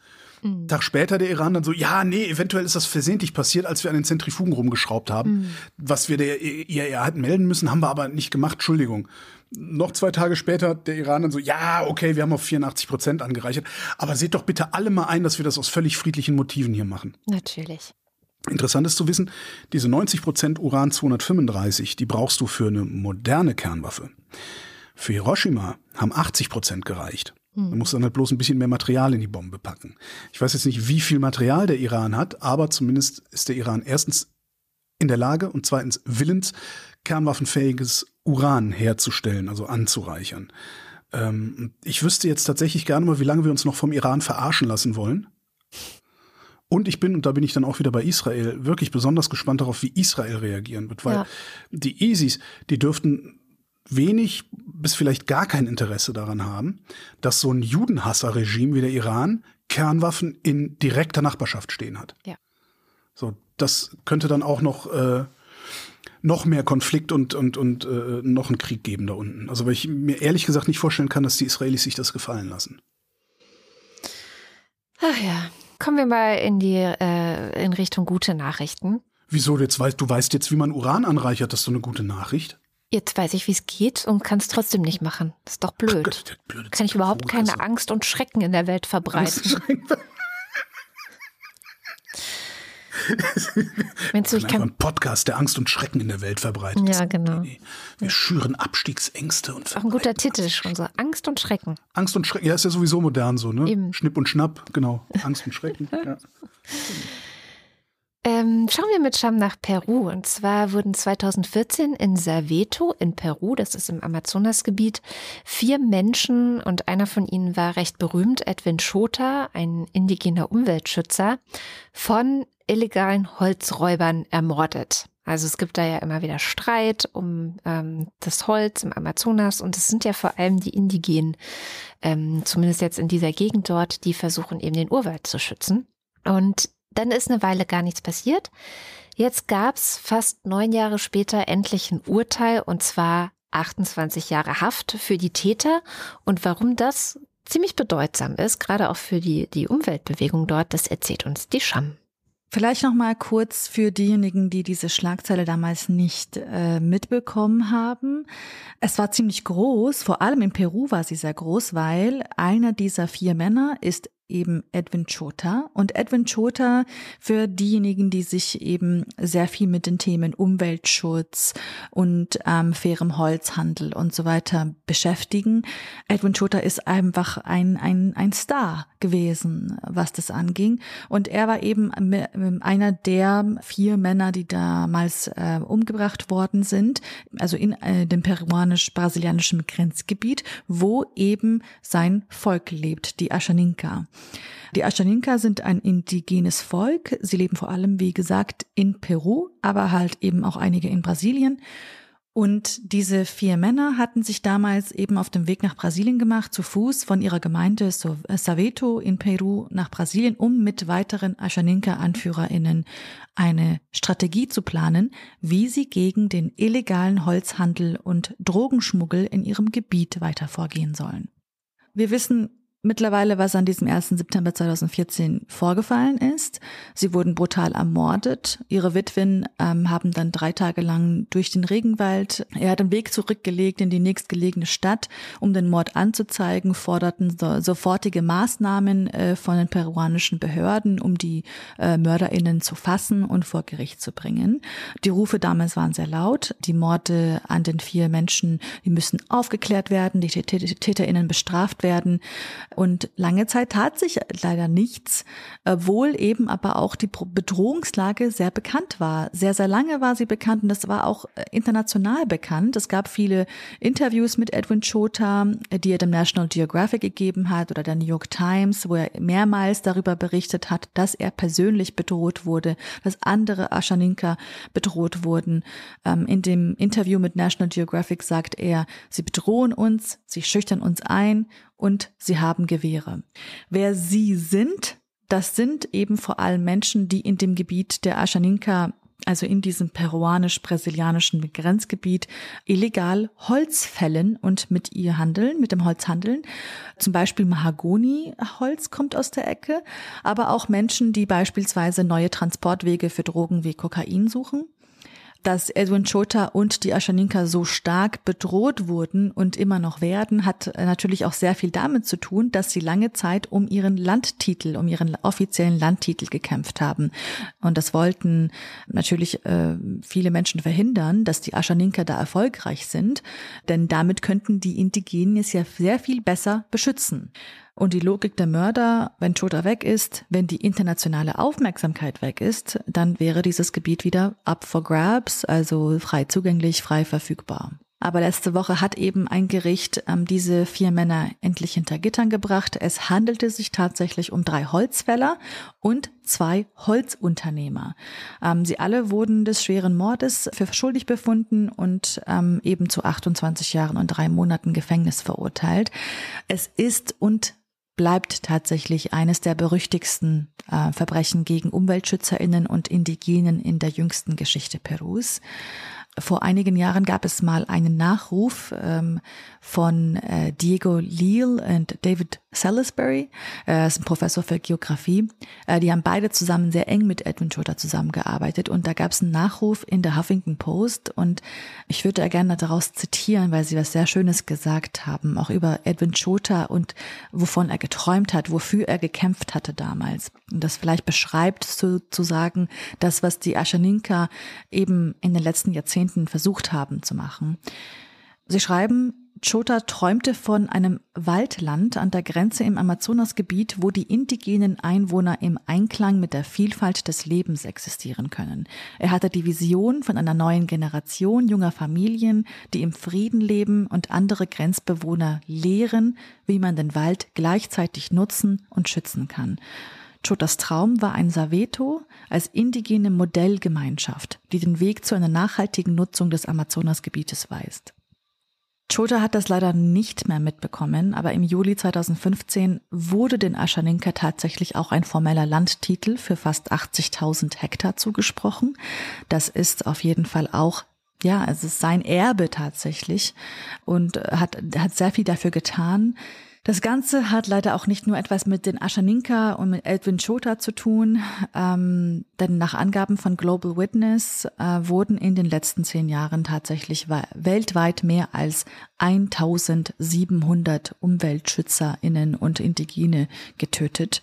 Mhm. Tag später der Iran dann so, ja, nee, eventuell ist das versehentlich passiert, als wir an den Zentrifugen rumgeschraubt haben. Mhm. Was wir der IAEA hätten melden müssen, haben wir aber nicht gemacht, Entschuldigung. Noch zwei Tage später der Iran dann so, ja, okay, wir haben auf 84 Prozent angereichert. Aber seht doch bitte alle mal ein, dass wir das aus völlig friedlichen Motiven hier machen. Natürlich. Interessant ist zu wissen, diese 90 Prozent Uran 235, die brauchst du für eine moderne Kernwaffe. Für Hiroshima haben 80 Prozent gereicht. Man muss dann halt bloß ein bisschen mehr Material in die Bombe packen. Ich weiß jetzt nicht, wie viel Material der Iran hat, aber zumindest ist der Iran erstens in der Lage und zweitens willens, kernwaffenfähiges Uran herzustellen, also anzureichern. Ähm, ich wüsste jetzt tatsächlich gerne mal, wie lange wir uns noch vom Iran verarschen lassen wollen. Und ich bin, und da bin ich dann auch wieder bei Israel, wirklich besonders gespannt darauf, wie Israel reagieren wird, weil ja. die ISIS, die dürften wenig bis vielleicht gar kein Interesse daran haben, dass so ein Judenhasser-Regime wie der Iran Kernwaffen in direkter Nachbarschaft stehen hat. Ja. So, das könnte dann auch noch äh, noch mehr Konflikt und und und äh, noch einen Krieg geben da unten. Also weil ich mir ehrlich gesagt nicht vorstellen kann, dass die Israelis sich das gefallen lassen. Ach ja, kommen wir mal in die äh, in Richtung gute Nachrichten. Wieso jetzt weißt du weißt jetzt, wie man Uran anreichert? Das ist so eine gute Nachricht. Jetzt weiß ich, wie es geht und kann es trotzdem nicht machen. Das ist doch blöd. Gott, blöd kann ich überhaupt keine also. Angst und Schrecken in der Welt verbreiten? Meinst du, ich kann einen Podcast, der Angst und Schrecken in der Welt verbreitet. Ja, genau. Wir schüren Abstiegsängste und Auch ein guter Titel schon so. Angst und Schrecken. Angst und Schrecken, ja, ist ja sowieso modern so, ne? Eben. Schnipp und Schnapp, genau. Angst und Schrecken. ja. Ähm, schauen wir mit Scham nach Peru. Und zwar wurden 2014 in Saveto in Peru, das ist im Amazonasgebiet, vier Menschen und einer von ihnen war recht berühmt, Edwin Schota, ein indigener Umweltschützer, von illegalen Holzräubern ermordet. Also es gibt da ja immer wieder Streit um ähm, das Holz im Amazonas und es sind ja vor allem die Indigenen, ähm, zumindest jetzt in dieser Gegend dort, die versuchen eben den Urwald zu schützen. Und dann ist eine Weile gar nichts passiert. Jetzt gab's fast neun Jahre später endlich ein Urteil und zwar 28 Jahre Haft für die Täter. Und warum das ziemlich bedeutsam ist, gerade auch für die, die Umweltbewegung dort, das erzählt uns die Scham. Vielleicht noch mal kurz für diejenigen, die diese Schlagzeile damals nicht äh, mitbekommen haben. Es war ziemlich groß, vor allem in Peru war sie sehr groß, weil einer dieser vier Männer ist eben Edwin Chota. Und Edwin Chota, für diejenigen, die sich eben sehr viel mit den Themen Umweltschutz und ähm, fairem Holzhandel und so weiter beschäftigen, Edwin Chota ist einfach ein, ein, ein Star gewesen, was das anging. Und er war eben einer der vier Männer, die damals äh, umgebracht worden sind, also in äh, dem peruanisch-brasilianischen Grenzgebiet, wo eben sein Volk lebt, die Ashaninka. Die Ashaninka sind ein indigenes Volk. Sie leben vor allem, wie gesagt, in Peru, aber halt eben auch einige in Brasilien. Und diese vier Männer hatten sich damals eben auf dem Weg nach Brasilien gemacht, zu Fuß von ihrer Gemeinde Saveto in Peru nach Brasilien, um mit weiteren Ashaninka-AnführerInnen eine Strategie zu planen, wie sie gegen den illegalen Holzhandel und Drogenschmuggel in ihrem Gebiet weiter vorgehen sollen. Wir wissen mittlerweile, was an diesem 1. September 2014 vorgefallen ist. Sie wurden brutal ermordet. Ihre Witwen ähm, haben dann drei Tage lang durch den Regenwald, er hat einen Weg zurückgelegt in die nächstgelegene Stadt, um den Mord anzuzeigen, forderten so, sofortige Maßnahmen äh, von den peruanischen Behörden, um die äh, MörderInnen zu fassen und vor Gericht zu bringen. Die Rufe damals waren sehr laut. Die Morde an den vier Menschen, die müssen aufgeklärt werden, die TäterInnen bestraft werden. Und lange Zeit tat sich leider nichts, obwohl eben aber auch die Bedrohungslage sehr bekannt war. Sehr, sehr lange war sie bekannt und das war auch äh, international bekannt. Es gab viele Interviews mit Edwin Chota, die er dem National Geographic gegeben hat oder der New York Times, wo er mehrmals darüber berichtet hat, dass er persönlich bedroht wurde, dass andere Aschaninka bedroht wurden. Ähm, in dem Interview mit National Geographic sagt er, sie bedrohen uns, sie schüchtern uns ein und sie haben Gewehre. Wer sie sind, das sind eben vor allem Menschen, die in dem Gebiet der Ashaninka also in diesem peruanisch-brasilianischen Grenzgebiet, illegal Holz fällen und mit ihr handeln, mit dem Holz handeln. Zum Beispiel Mahagoni-Holz kommt aus der Ecke, aber auch Menschen, die beispielsweise neue Transportwege für Drogen wie Kokain suchen dass Edwin Chota und die Ashaninka so stark bedroht wurden und immer noch werden, hat natürlich auch sehr viel damit zu tun, dass sie lange Zeit um ihren Landtitel, um ihren offiziellen Landtitel gekämpft haben. Und das wollten natürlich äh, viele Menschen verhindern, dass die Ashaninka da erfolgreich sind, denn damit könnten die Indigenen es ja sehr viel besser beschützen. Und die Logik der Mörder, wenn Chota weg ist, wenn die internationale Aufmerksamkeit weg ist, dann wäre dieses Gebiet wieder up for grabs, also frei zugänglich, frei verfügbar. Aber letzte Woche hat eben ein Gericht ähm, diese vier Männer endlich hinter Gittern gebracht. Es handelte sich tatsächlich um drei Holzfäller und zwei Holzunternehmer. Ähm, sie alle wurden des schweren Mordes für schuldig befunden und ähm, eben zu 28 Jahren und drei Monaten Gefängnis verurteilt. Es ist und bleibt tatsächlich eines der berüchtigsten äh, Verbrechen gegen Umweltschützerinnen und Indigenen in der jüngsten Geschichte Perus. Vor einigen Jahren gab es mal einen Nachruf ähm, von äh, Diego Leal und David Salisbury, äh, ist ein Professor für Geografie. Äh, die haben beide zusammen sehr eng mit Edwin Chota zusammengearbeitet und da gab es einen Nachruf in der Huffington Post und ich würde da gerne daraus zitieren, weil sie was sehr Schönes gesagt haben, auch über Edwin Chota und wovon er geträumt hat, wofür er gekämpft hatte damals. Und das vielleicht beschreibt sozusagen das, was die Ashaninka eben in den letzten Jahrzehnten versucht haben zu machen. Sie schreiben, Chota träumte von einem Waldland an der Grenze im Amazonasgebiet, wo die indigenen Einwohner im Einklang mit der Vielfalt des Lebens existieren können. Er hatte die Vision von einer neuen Generation junger Familien, die im Frieden leben und andere Grenzbewohner lehren, wie man den Wald gleichzeitig nutzen und schützen kann. Chotas Traum war ein Saveto als indigene Modellgemeinschaft, die den Weg zu einer nachhaltigen Nutzung des Amazonasgebietes weist. Chota hat das leider nicht mehr mitbekommen, aber im Juli 2015 wurde den Aschaninka tatsächlich auch ein formeller Landtitel für fast 80.000 Hektar zugesprochen. Das ist auf jeden Fall auch ja, es ist sein Erbe tatsächlich und hat, hat sehr viel dafür getan, das Ganze hat leider auch nicht nur etwas mit den Aschaninka und mit Edwin Chota zu tun, ähm, denn nach Angaben von Global Witness äh, wurden in den letzten zehn Jahren tatsächlich weltweit mehr als 1700 UmweltschützerInnen und Indigene getötet.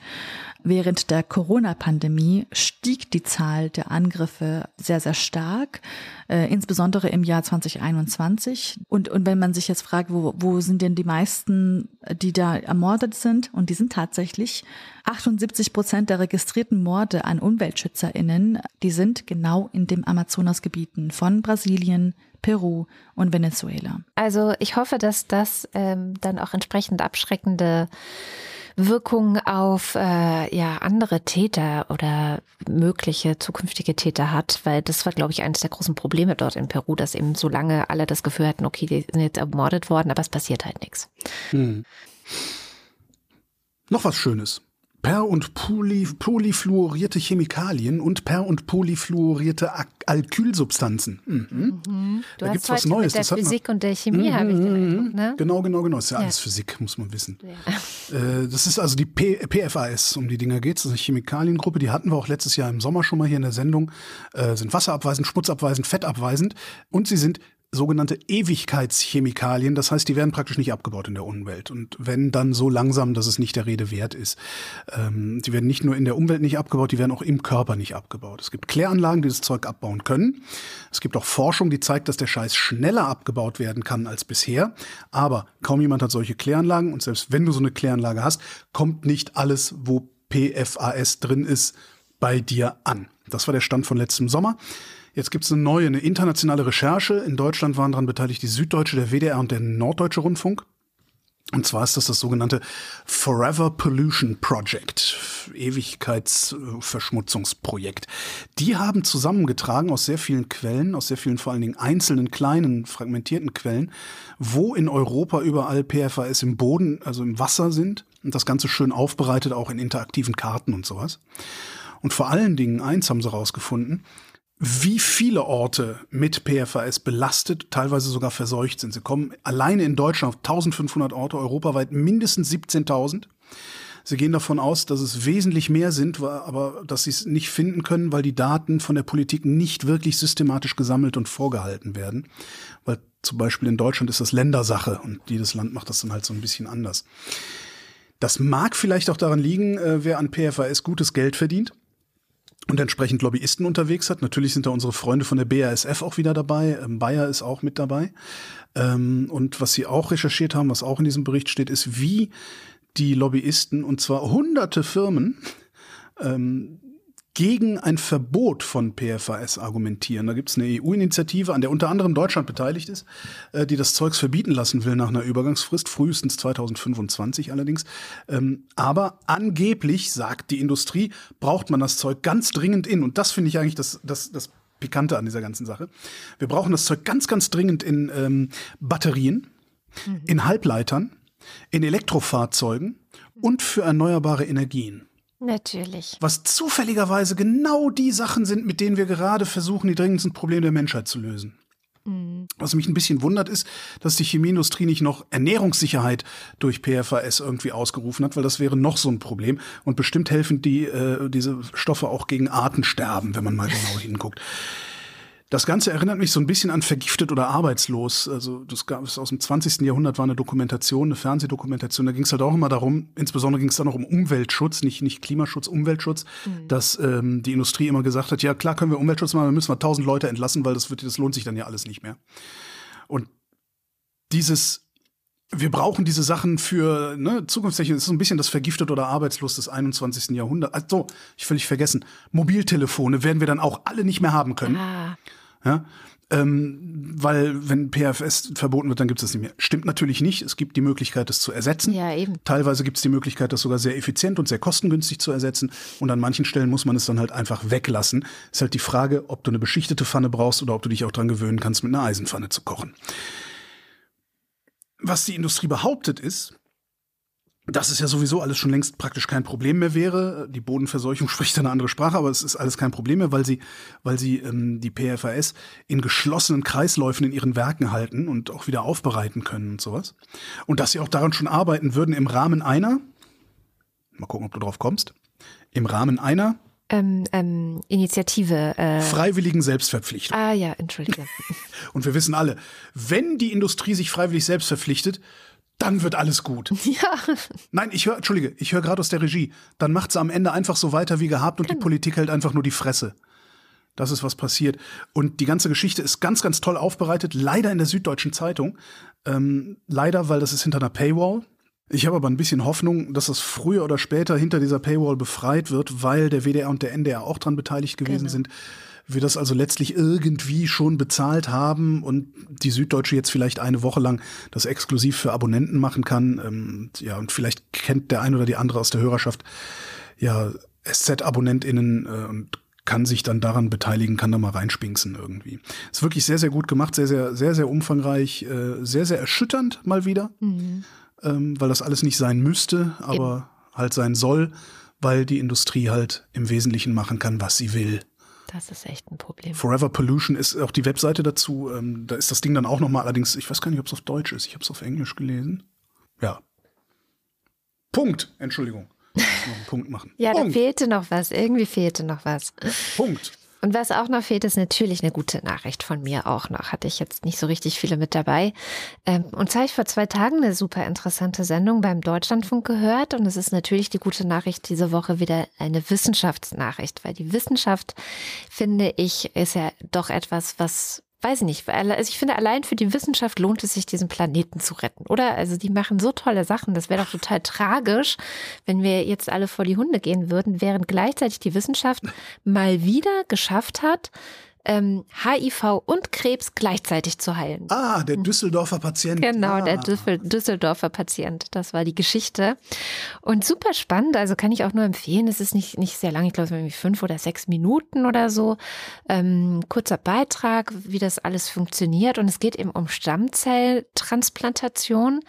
Während der Corona-Pandemie stieg die Zahl der Angriffe sehr, sehr stark, äh, insbesondere im Jahr 2021. Und, und wenn man sich jetzt fragt, wo, wo sind denn die meisten, die da ermordet sind? Und die sind tatsächlich 78 Prozent der registrierten Morde an UmweltschützerInnen, die sind genau in den Amazonasgebieten von Brasilien, Peru und Venezuela. Also ich hoffe, dass das ähm, dann auch entsprechend abschreckende Wirkung auf äh, ja andere Täter oder mögliche zukünftige Täter hat, weil das war, glaube ich, eines der großen Probleme dort in Peru, dass eben so lange alle das Gefühl hatten, okay, die sind jetzt ermordet worden, aber es passiert halt nichts. Hm. Noch was Schönes per- und poly polyfluorierte Chemikalien und per- und polyfluorierte Alkylsubstanzen. Mhm. Mhm. Da gibt's was Neues. Mit der das Physik und der Chemie, mhm. habe ich den Eindruck, ne? Genau, genau, genau. Das ist ja, ja. alles Physik, muss man wissen. Ja. Äh, das ist also die P PFAS, um die Dinger geht Das ist eine Chemikaliengruppe, die hatten wir auch letztes Jahr im Sommer schon mal hier in der Sendung. Äh, sind wasserabweisend, schmutzabweisend, fettabweisend und sie sind sogenannte Ewigkeitschemikalien. Das heißt, die werden praktisch nicht abgebaut in der Umwelt. Und wenn dann so langsam, dass es nicht der Rede wert ist. Ähm, die werden nicht nur in der Umwelt nicht abgebaut, die werden auch im Körper nicht abgebaut. Es gibt Kläranlagen, die das Zeug abbauen können. Es gibt auch Forschung, die zeigt, dass der Scheiß schneller abgebaut werden kann als bisher. Aber kaum jemand hat solche Kläranlagen. Und selbst wenn du so eine Kläranlage hast, kommt nicht alles, wo PFAS drin ist, bei dir an. Das war der Stand von letztem Sommer. Jetzt gibt es eine neue, eine internationale Recherche. In Deutschland waren daran beteiligt die Süddeutsche, der WDR und der Norddeutsche Rundfunk. Und zwar ist das das sogenannte Forever Pollution Project, Ewigkeitsverschmutzungsprojekt. Die haben zusammengetragen aus sehr vielen Quellen, aus sehr vielen vor allen Dingen einzelnen kleinen fragmentierten Quellen, wo in Europa überall PFAS im Boden, also im Wasser sind und das Ganze schön aufbereitet, auch in interaktiven Karten und sowas. Und vor allen Dingen eins haben sie rausgefunden, wie viele Orte mit PFAS belastet, teilweise sogar verseucht sind. Sie kommen alleine in Deutschland auf 1500 Orte, europaweit mindestens 17.000. Sie gehen davon aus, dass es wesentlich mehr sind, aber dass sie es nicht finden können, weil die Daten von der Politik nicht wirklich systematisch gesammelt und vorgehalten werden. Weil zum Beispiel in Deutschland ist das Ländersache und jedes Land macht das dann halt so ein bisschen anders. Das mag vielleicht auch daran liegen, äh, wer an PFAS gutes Geld verdient und entsprechend Lobbyisten unterwegs hat. Natürlich sind da unsere Freunde von der BASF auch wieder dabei. Ähm, Bayer ist auch mit dabei. Ähm, und was sie auch recherchiert haben, was auch in diesem Bericht steht, ist, wie die Lobbyisten, und zwar hunderte Firmen, ähm, gegen ein Verbot von PFAS argumentieren. Da gibt es eine EU-Initiative, an der unter anderem Deutschland beteiligt ist, äh, die das Zeugs verbieten lassen will nach einer Übergangsfrist, frühestens 2025 allerdings. Ähm, aber angeblich, sagt die Industrie, braucht man das Zeug ganz dringend in. Und das finde ich eigentlich das, das, das Pikante an dieser ganzen Sache. Wir brauchen das Zeug ganz, ganz dringend in ähm, Batterien, mhm. in Halbleitern, in Elektrofahrzeugen und für erneuerbare Energien. Natürlich. Was zufälligerweise genau die Sachen sind, mit denen wir gerade versuchen, die dringendsten Probleme der Menschheit zu lösen. Mhm. Was mich ein bisschen wundert, ist, dass die Chemieindustrie nicht noch Ernährungssicherheit durch PFAS irgendwie ausgerufen hat, weil das wäre noch so ein Problem. Und bestimmt helfen die, äh, diese Stoffe auch gegen Artensterben, wenn man mal genau hinguckt. Das Ganze erinnert mich so ein bisschen an Vergiftet oder Arbeitslos. Also das gab es aus dem 20. Jahrhundert war eine Dokumentation, eine Fernsehdokumentation. Da ging es halt auch immer darum, insbesondere ging es dann auch um Umweltschutz, nicht, nicht Klimaschutz, Umweltschutz, mhm. dass ähm, die Industrie immer gesagt hat, ja klar können wir Umweltschutz machen, dann müssen wir tausend Leute entlassen, weil das, wird, das lohnt sich dann ja alles nicht mehr. Und dieses wir brauchen diese Sachen für ne, Zukunftstechnik. Das ist so ein bisschen das Vergiftet oder Arbeitslos des 21. Jahrhunderts. Also, ich völlig vergessen. Mobiltelefone werden wir dann auch alle nicht mehr haben können. Ah. Ja? Ähm, weil wenn PFS verboten wird, dann gibt es das nicht mehr. Stimmt natürlich nicht. Es gibt die Möglichkeit, das zu ersetzen. Ja, eben. Teilweise gibt es die Möglichkeit, das sogar sehr effizient und sehr kostengünstig zu ersetzen. Und an manchen Stellen muss man es dann halt einfach weglassen. Ist halt die Frage, ob du eine beschichtete Pfanne brauchst oder ob du dich auch dran gewöhnen kannst, mit einer Eisenpfanne zu kochen was die Industrie behauptet ist, dass es ja sowieso alles schon längst praktisch kein Problem mehr wäre. Die Bodenverseuchung spricht eine andere Sprache, aber es ist alles kein Problem mehr, weil sie, weil sie ähm, die PFAS in geschlossenen Kreisläufen in ihren Werken halten und auch wieder aufbereiten können und sowas. Und dass sie auch daran schon arbeiten würden im Rahmen einer, mal gucken, ob du drauf kommst, im Rahmen einer ähm, ähm, Initiative. Äh Freiwilligen Selbstverpflichtung. Ah ja, entschuldige. Und wir wissen alle, wenn die Industrie sich freiwillig selbst verpflichtet, dann wird alles gut. Ja. Nein, ich höre, entschuldige, ich höre gerade aus der Regie. Dann macht sie am Ende einfach so weiter wie gehabt und genau. die Politik hält einfach nur die Fresse. Das ist was passiert. Und die ganze Geschichte ist ganz, ganz toll aufbereitet. Leider in der Süddeutschen Zeitung. Ähm, leider, weil das ist hinter einer Paywall. Ich habe aber ein bisschen Hoffnung, dass es früher oder später hinter dieser Paywall befreit wird, weil der WDR und der NDR auch dran beteiligt gewesen genau. sind. wir das also letztlich irgendwie schon bezahlt haben und die Süddeutsche jetzt vielleicht eine Woche lang das exklusiv für Abonnenten machen kann. Ähm, ja, und vielleicht kennt der ein oder die andere aus der Hörerschaft ja SZ-AbonnentInnen äh, und kann sich dann daran beteiligen, kann da mal reinspinksen irgendwie. Ist wirklich sehr, sehr gut gemacht, sehr, sehr, sehr, sehr umfangreich, äh, sehr, sehr erschütternd mal wieder, mhm. Ähm, weil das alles nicht sein müsste, aber Eben. halt sein soll, weil die Industrie halt im Wesentlichen machen kann, was sie will. Das ist echt ein Problem. Forever Pollution ist auch die Webseite dazu. Ähm, da ist das Ding dann auch nochmal, allerdings, ich weiß gar nicht, ob es auf Deutsch ist. Ich habe es auf Englisch gelesen. Ja. Punkt. Entschuldigung noch einen Punkt machen. Ja, Punkt. da fehlte noch was. Irgendwie fehlte noch was. Punkt. Und was auch noch fehlt, ist natürlich eine gute Nachricht von mir auch noch. Hatte ich jetzt nicht so richtig viele mit dabei. Ähm, und zwar habe ich vor zwei Tagen eine super interessante Sendung beim Deutschlandfunk gehört. Und es ist natürlich die gute Nachricht diese Woche wieder eine Wissenschaftsnachricht, weil die Wissenschaft, finde ich, ist ja doch etwas, was weiß ich nicht, also ich finde, allein für die Wissenschaft lohnt es sich, diesen Planeten zu retten, oder? Also die machen so tolle Sachen. Das wäre doch total tragisch, wenn wir jetzt alle vor die Hunde gehen würden, während gleichzeitig die Wissenschaft mal wieder geschafft hat, ähm, HIV und Krebs gleichzeitig zu heilen. Ah, der Düsseldorfer Patient. Genau, ah. der Düsseldorfer Patient. Das war die Geschichte. Und super spannend, also kann ich auch nur empfehlen. Es ist nicht, nicht sehr lang, ich glaube, irgendwie fünf oder sechs Minuten oder so. Ähm, kurzer Beitrag, wie das alles funktioniert. Und es geht eben um Stammzelltransplantation.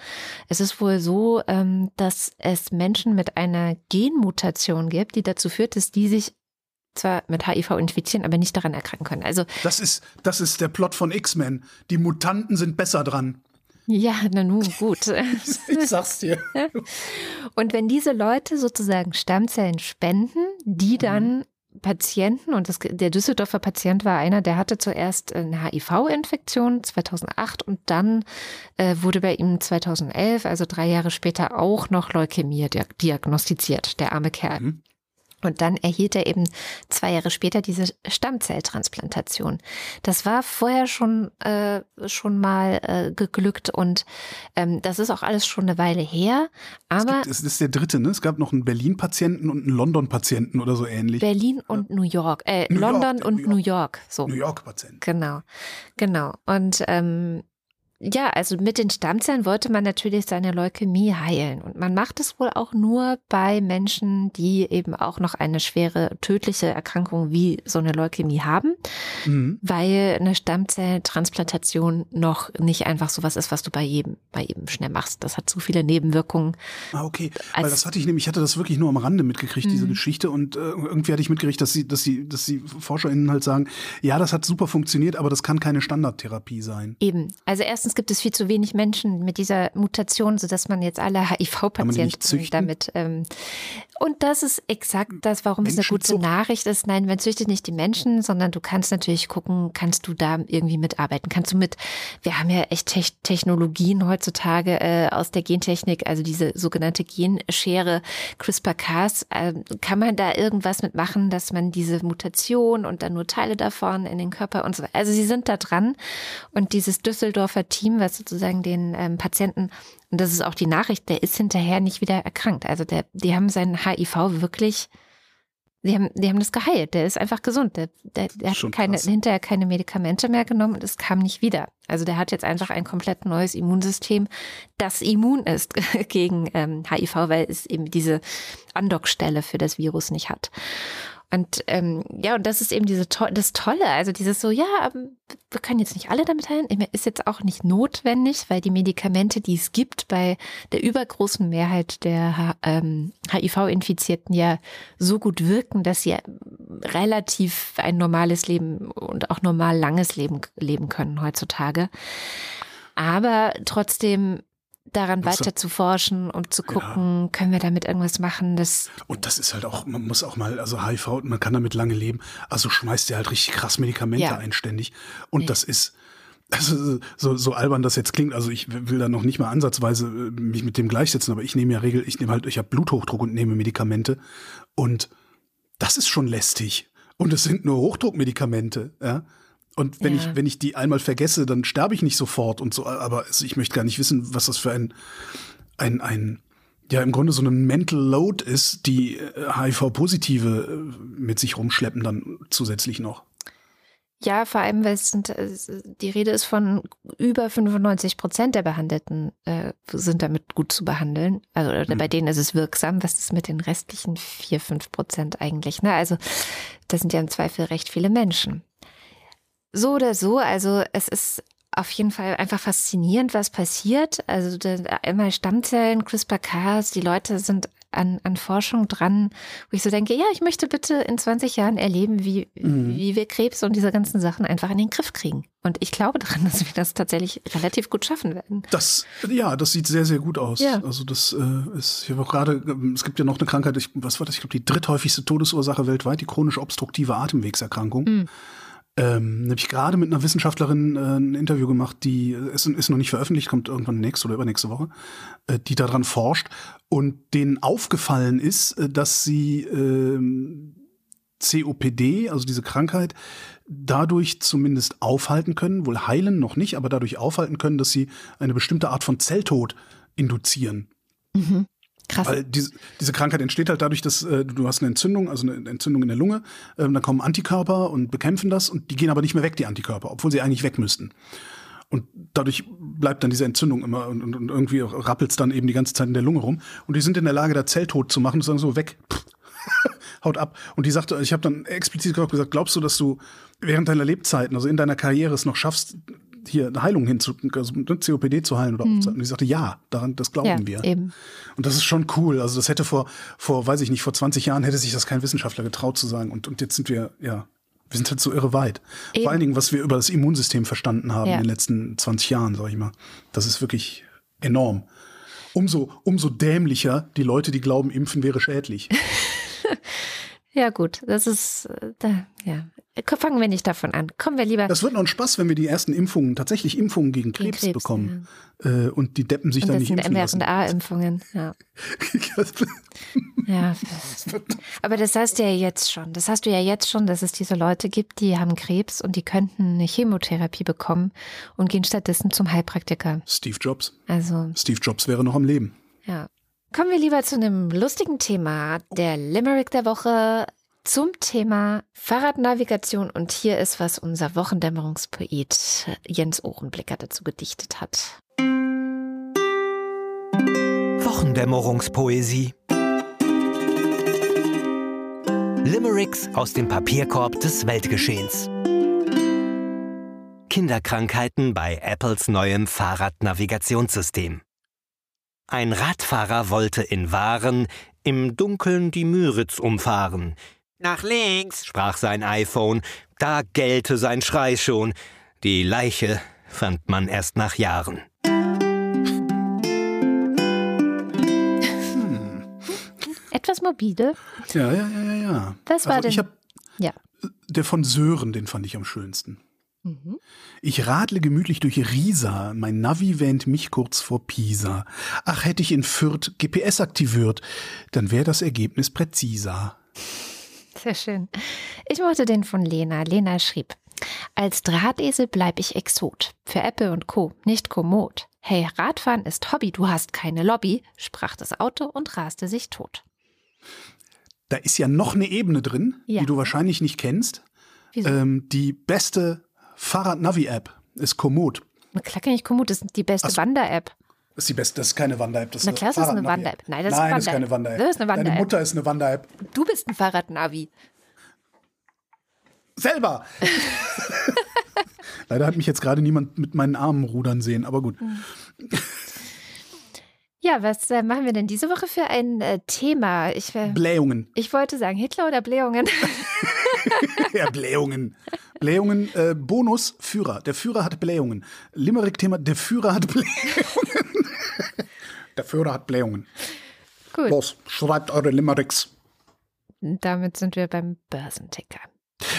Es ist wohl so, ähm, dass es Menschen mit einer Genmutation gibt, die dazu führt, dass die sich zwar mit HIV infizieren, aber nicht daran erkranken können. Also das ist das ist der Plot von X-Men. Die Mutanten sind besser dran. Ja, na nun, gut. ich sag's dir. Und wenn diese Leute sozusagen Stammzellen spenden, die mhm. dann Patienten, und das, der Düsseldorfer Patient war einer, der hatte zuerst eine HIV-Infektion 2008 und dann äh, wurde bei ihm 2011, also drei Jahre später, auch noch Leukämie diagnostiziert, der arme Kerl. Mhm. Und dann erhielt er eben zwei Jahre später diese Stammzelltransplantation. Das war vorher schon äh, schon mal äh, geglückt und ähm, das ist auch alles schon eine Weile her. Aber es, gibt, es ist der dritte, ne? Es gab noch einen Berlin-Patienten und einen London-Patienten oder so ähnlich. Berlin und ja. New York, äh, New London York, und New York. New York. So. New York-Patienten. Genau, genau. Und ähm, ja, also mit den Stammzellen wollte man natürlich seine Leukämie heilen. Und man macht es wohl auch nur bei Menschen, die eben auch noch eine schwere tödliche Erkrankung wie so eine Leukämie haben, mhm. weil eine Stammzelltransplantation noch nicht einfach sowas ist, was du bei jedem, bei jedem schnell machst. Das hat zu viele Nebenwirkungen. Ah, okay. Weil das hatte ich nämlich, ich hatte das wirklich nur am Rande mitgekriegt, mhm. diese Geschichte. Und äh, irgendwie hatte ich mitgekriegt, dass sie, dass sie, dass die ForscherInnen halt sagen, ja, das hat super funktioniert, aber das kann keine Standardtherapie sein. Eben. Also erst erstens gibt es viel zu wenig Menschen mit dieser Mutation, sodass man jetzt alle HIV-Patienten damit. Ähm, und das ist exakt das, warum es eine gute Nachricht ist. Nein, man züchtet nicht die Menschen, sondern du kannst natürlich gucken, kannst du da irgendwie mitarbeiten? Kannst du mit, wir haben ja echt Te Technologien heutzutage äh, aus der Gentechnik, also diese sogenannte Genschere CRISPR-Cas, äh, kann man da irgendwas mitmachen, dass man diese Mutation und dann nur Teile davon in den Körper und so weiter. Also sie sind da dran und dieses Düsseldorfer Team, was sozusagen den ähm, Patienten, und das ist auch die Nachricht, der ist hinterher nicht wieder erkrankt. Also der, die haben seinen HIV wirklich, die haben, die haben das geheilt. Der ist einfach gesund. Der, der, der hat keine, hinterher keine Medikamente mehr genommen und es kam nicht wieder. Also der hat jetzt einfach ein komplett neues Immunsystem, das immun ist gegen ähm, HIV, weil es eben diese Andockstelle für das Virus nicht hat. Und ähm, ja, und das ist eben diese to das Tolle, also dieses so, ja, ähm, wir können jetzt nicht alle damit heilen, ist jetzt auch nicht notwendig, weil die Medikamente, die es gibt, bei der übergroßen Mehrheit der ähm, HIV-Infizierten ja so gut wirken, dass sie relativ ein normales Leben und auch normal langes Leben leben können heutzutage. Aber trotzdem daran weiter zu forschen und zu gucken, ja. können wir damit irgendwas machen, das Und das ist halt auch, man muss auch mal, also HIV, man kann damit lange leben, also schmeißt der halt richtig krass Medikamente ja. ein ständig und nee. das ist also so, so albern das jetzt klingt, also ich will da noch nicht mal ansatzweise äh, mich mit dem gleichsetzen, aber ich nehme ja Regel, ich nehme halt, ich habe Bluthochdruck und nehme Medikamente und das ist schon lästig. Und es sind nur Hochdruckmedikamente, ja. Und wenn ja. ich, wenn ich die einmal vergesse, dann sterbe ich nicht sofort und so. Aber ich möchte gar nicht wissen, was das für ein, ein, ein, ja, im Grunde so ein Mental Load ist, die HIV-Positive äh, mit sich rumschleppen dann zusätzlich noch. Ja, vor allem, weil es sind, die Rede ist von über 95 Prozent der Behandelten äh, sind damit gut zu behandeln. Also mhm. bei denen ist es wirksam. Was ist mit den restlichen 4, 5 Prozent eigentlich? Ne? Also das sind ja im Zweifel recht viele Menschen. So oder so, also es ist auf jeden Fall einfach faszinierend, was passiert. Also immer Stammzellen, CRISPR-Cas, die Leute sind an, an Forschung dran, wo ich so denke, ja, ich möchte bitte in 20 Jahren erleben, wie, mhm. wie wir Krebs und diese ganzen Sachen einfach in den Griff kriegen. Und ich glaube daran, dass wir das tatsächlich relativ gut schaffen werden. Das, ja, das sieht sehr, sehr gut aus. Ja. Also das äh, ist, ich habe auch gerade, es gibt ja noch eine Krankheit, ich, was war das? Ich glaube, die dritthäufigste Todesursache weltweit, die chronisch obstruktive Atemwegserkrankung. Mhm ähm, nämlich gerade mit einer Wissenschaftlerin äh, ein Interview gemacht, die ist, ist noch nicht veröffentlicht, kommt irgendwann nächste oder übernächste Woche, äh, die daran forscht und denen aufgefallen ist, äh, dass sie äh, COPD, also diese Krankheit, dadurch zumindest aufhalten können, wohl heilen noch nicht, aber dadurch aufhalten können, dass sie eine bestimmte Art von Zelltod induzieren. Mhm. Krass. Weil diese, diese Krankheit entsteht halt dadurch, dass äh, du hast eine Entzündung, also eine Entzündung in der Lunge, ähm, dann kommen Antikörper und bekämpfen das und die gehen aber nicht mehr weg, die Antikörper, obwohl sie eigentlich weg müssten. Und dadurch bleibt dann diese Entzündung immer und, und, und irgendwie rappelt es dann eben die ganze Zeit in der Lunge rum. Und die sind in der Lage, da Zelltod zu machen und sagen so, weg, haut ab. Und die sagte, ich habe dann explizit gesagt, glaubst du, dass du während deiner Lebzeiten, also in deiner Karriere es noch schaffst, hier eine Heilung hin, also COPD zu heilen oder hm. Und ich sagte, ja, daran, das glauben ja, wir. Eben. Und das ist schon cool. Also das hätte vor, vor, weiß ich nicht, vor 20 Jahren hätte sich das kein Wissenschaftler getraut zu sagen. Und, und jetzt sind wir, ja, wir sind halt so irre weit. Eben. Vor allen Dingen, was wir über das Immunsystem verstanden haben ja. in den letzten 20 Jahren, sag ich mal. Das ist wirklich enorm. Umso, umso dämlicher die Leute, die glauben, impfen wäre schädlich. ja, gut, das ist, da, ja, Fangen wir nicht davon an. Kommen wir lieber. Das wird noch ein Spaß, wenn wir die ersten Impfungen, tatsächlich Impfungen gegen Krebs, Krebs bekommen. Ja. Äh, und die Deppen sich und dann nicht impfen Das sind mRNA-Impfungen, ja. ja. Aber das hast du ja jetzt schon. Das hast du ja jetzt schon, dass es diese Leute gibt, die haben Krebs und die könnten eine Chemotherapie bekommen und gehen stattdessen zum Heilpraktiker. Steve Jobs. Also. Steve Jobs wäre noch am Leben. Ja. Kommen wir lieber zu einem lustigen Thema. Der Limerick der Woche zum Thema Fahrradnavigation und hier ist, was unser Wochendämmerungspoet Jens Ohrenblicker dazu gedichtet hat. Wochendämmerungspoesie Limericks aus dem Papierkorb des Weltgeschehens. Kinderkrankheiten bei Apples neuem Fahrradnavigationssystem. Ein Radfahrer wollte in Waren im Dunkeln die Müritz umfahren. Nach links, sprach sein iPhone, da gellte sein Schrei schon. Die Leiche fand man erst nach Jahren. Hm. Etwas morbide. Ja, ja, ja, ja, ja. Was war also denn? Ich hab, ja. Der von Sören, den fand ich am schönsten. Mhm. Ich radle gemütlich durch Riesa, mein Navi wähnt mich kurz vor Pisa. Ach, hätte ich in Fürth GPS aktiviert, dann wäre das Ergebnis präziser. Sehr schön. Ich mochte den von Lena. Lena schrieb, als Drahtesel bleib ich Exot. Für Apple und Co. nicht kommod. Hey, Radfahren ist Hobby, du hast keine Lobby, sprach das Auto und raste sich tot. Da ist ja noch eine Ebene drin, ja. die du wahrscheinlich nicht kennst. Ähm, die beste Fahrrad-Navi-App ist Komoot. Klar kenne ich Komoot, das ist die beste Wander-App. Das ist die beste, das ist keine Wander-App. Na klar, das ist eine Wander-App. Nein, das, Nein, ist, das ist keine Wander-App. Das ist eine Wander-App. Deine Mutter ist eine Wander-App. Du bist ein Fahrradnavi. Selber! Leider hat mich jetzt gerade niemand mit meinen Armen rudern sehen, aber gut. Hm. Ja, was äh, machen wir denn diese Woche für ein äh, Thema? Ich, äh, Blähungen. Ich wollte sagen Hitler oder Blähungen. ja, Blähungen. Blähungen, äh, Bonus, Führer. Der Führer hat Blähungen. Limerick-Thema, der Führer hat Blähungen. der Führer hat Blähungen. Gut. Los, schreibt eure Limericks. Damit sind wir beim Börsenticker.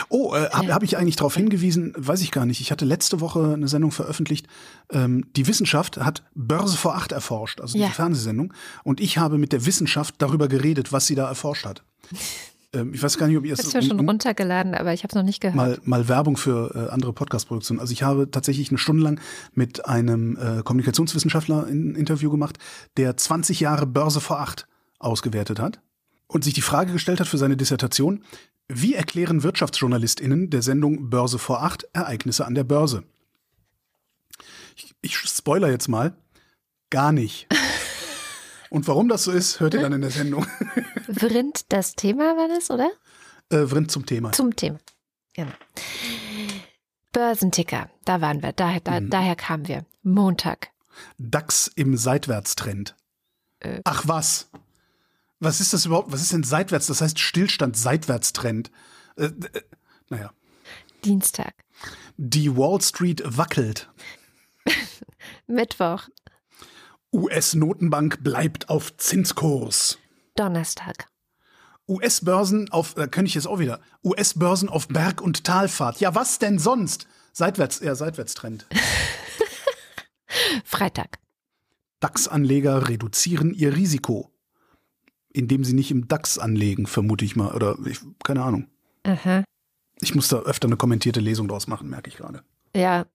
Oh, äh, habe hab ich eigentlich darauf hingewiesen? Weiß ich gar nicht. Ich hatte letzte Woche eine Sendung veröffentlicht. Ähm, die Wissenschaft hat Börse vor acht erforscht, also ja. die Fernsehsendung. Und ich habe mit der Wissenschaft darüber geredet, was sie da erforscht hat. Ähm, ich weiß gar nicht, ob ihr es. Ich habe schon runtergeladen, aber ich habe es noch nicht gehört. Mal, mal Werbung für äh, andere Podcast-Produktionen. Also ich habe tatsächlich eine Stunde lang mit einem äh, Kommunikationswissenschaftler ein Interview gemacht, der 20 Jahre Börse vor acht ausgewertet hat und sich die Frage gestellt hat für seine Dissertation, Wie erklären WirtschaftsjournalistInnen der Sendung Börse vor acht Ereignisse an der Börse? Ich, ich spoiler jetzt mal. Gar nicht. Und warum das so ist, hört ihr dann in der Sendung. Vrind, das Thema war das, oder? Äh, Vrind zum Thema. Zum Thema. Genau. Börsenticker, da waren wir, da, da, Mhm. daher kamen wir. Montag. DAX im Seitwärtstrend. Äh. Ach was? Was ist das überhaupt? Was ist denn seitwärts? Das heißt Stillstand, Seitwärtstrend. Äh, äh, naja. Dienstag. Die Wall Street wackelt. Mittwoch. US-Notenbank bleibt auf Zinskurs. Donnerstag. US-Börsen auf, äh, könnte ich jetzt auch wieder. US-Börsen auf Berg- und Talfahrt. Ja, was denn sonst? Seitwärts, ja, Seitwärtstrend. Freitag. DAX-Anleger reduzieren ihr Risiko. Indem sie nicht im DAX anlegen, vermute ich mal. Oder ich, keine Ahnung. Aha. Ich muss da öfter eine kommentierte Lesung draus machen, merke ich gerade. Ja,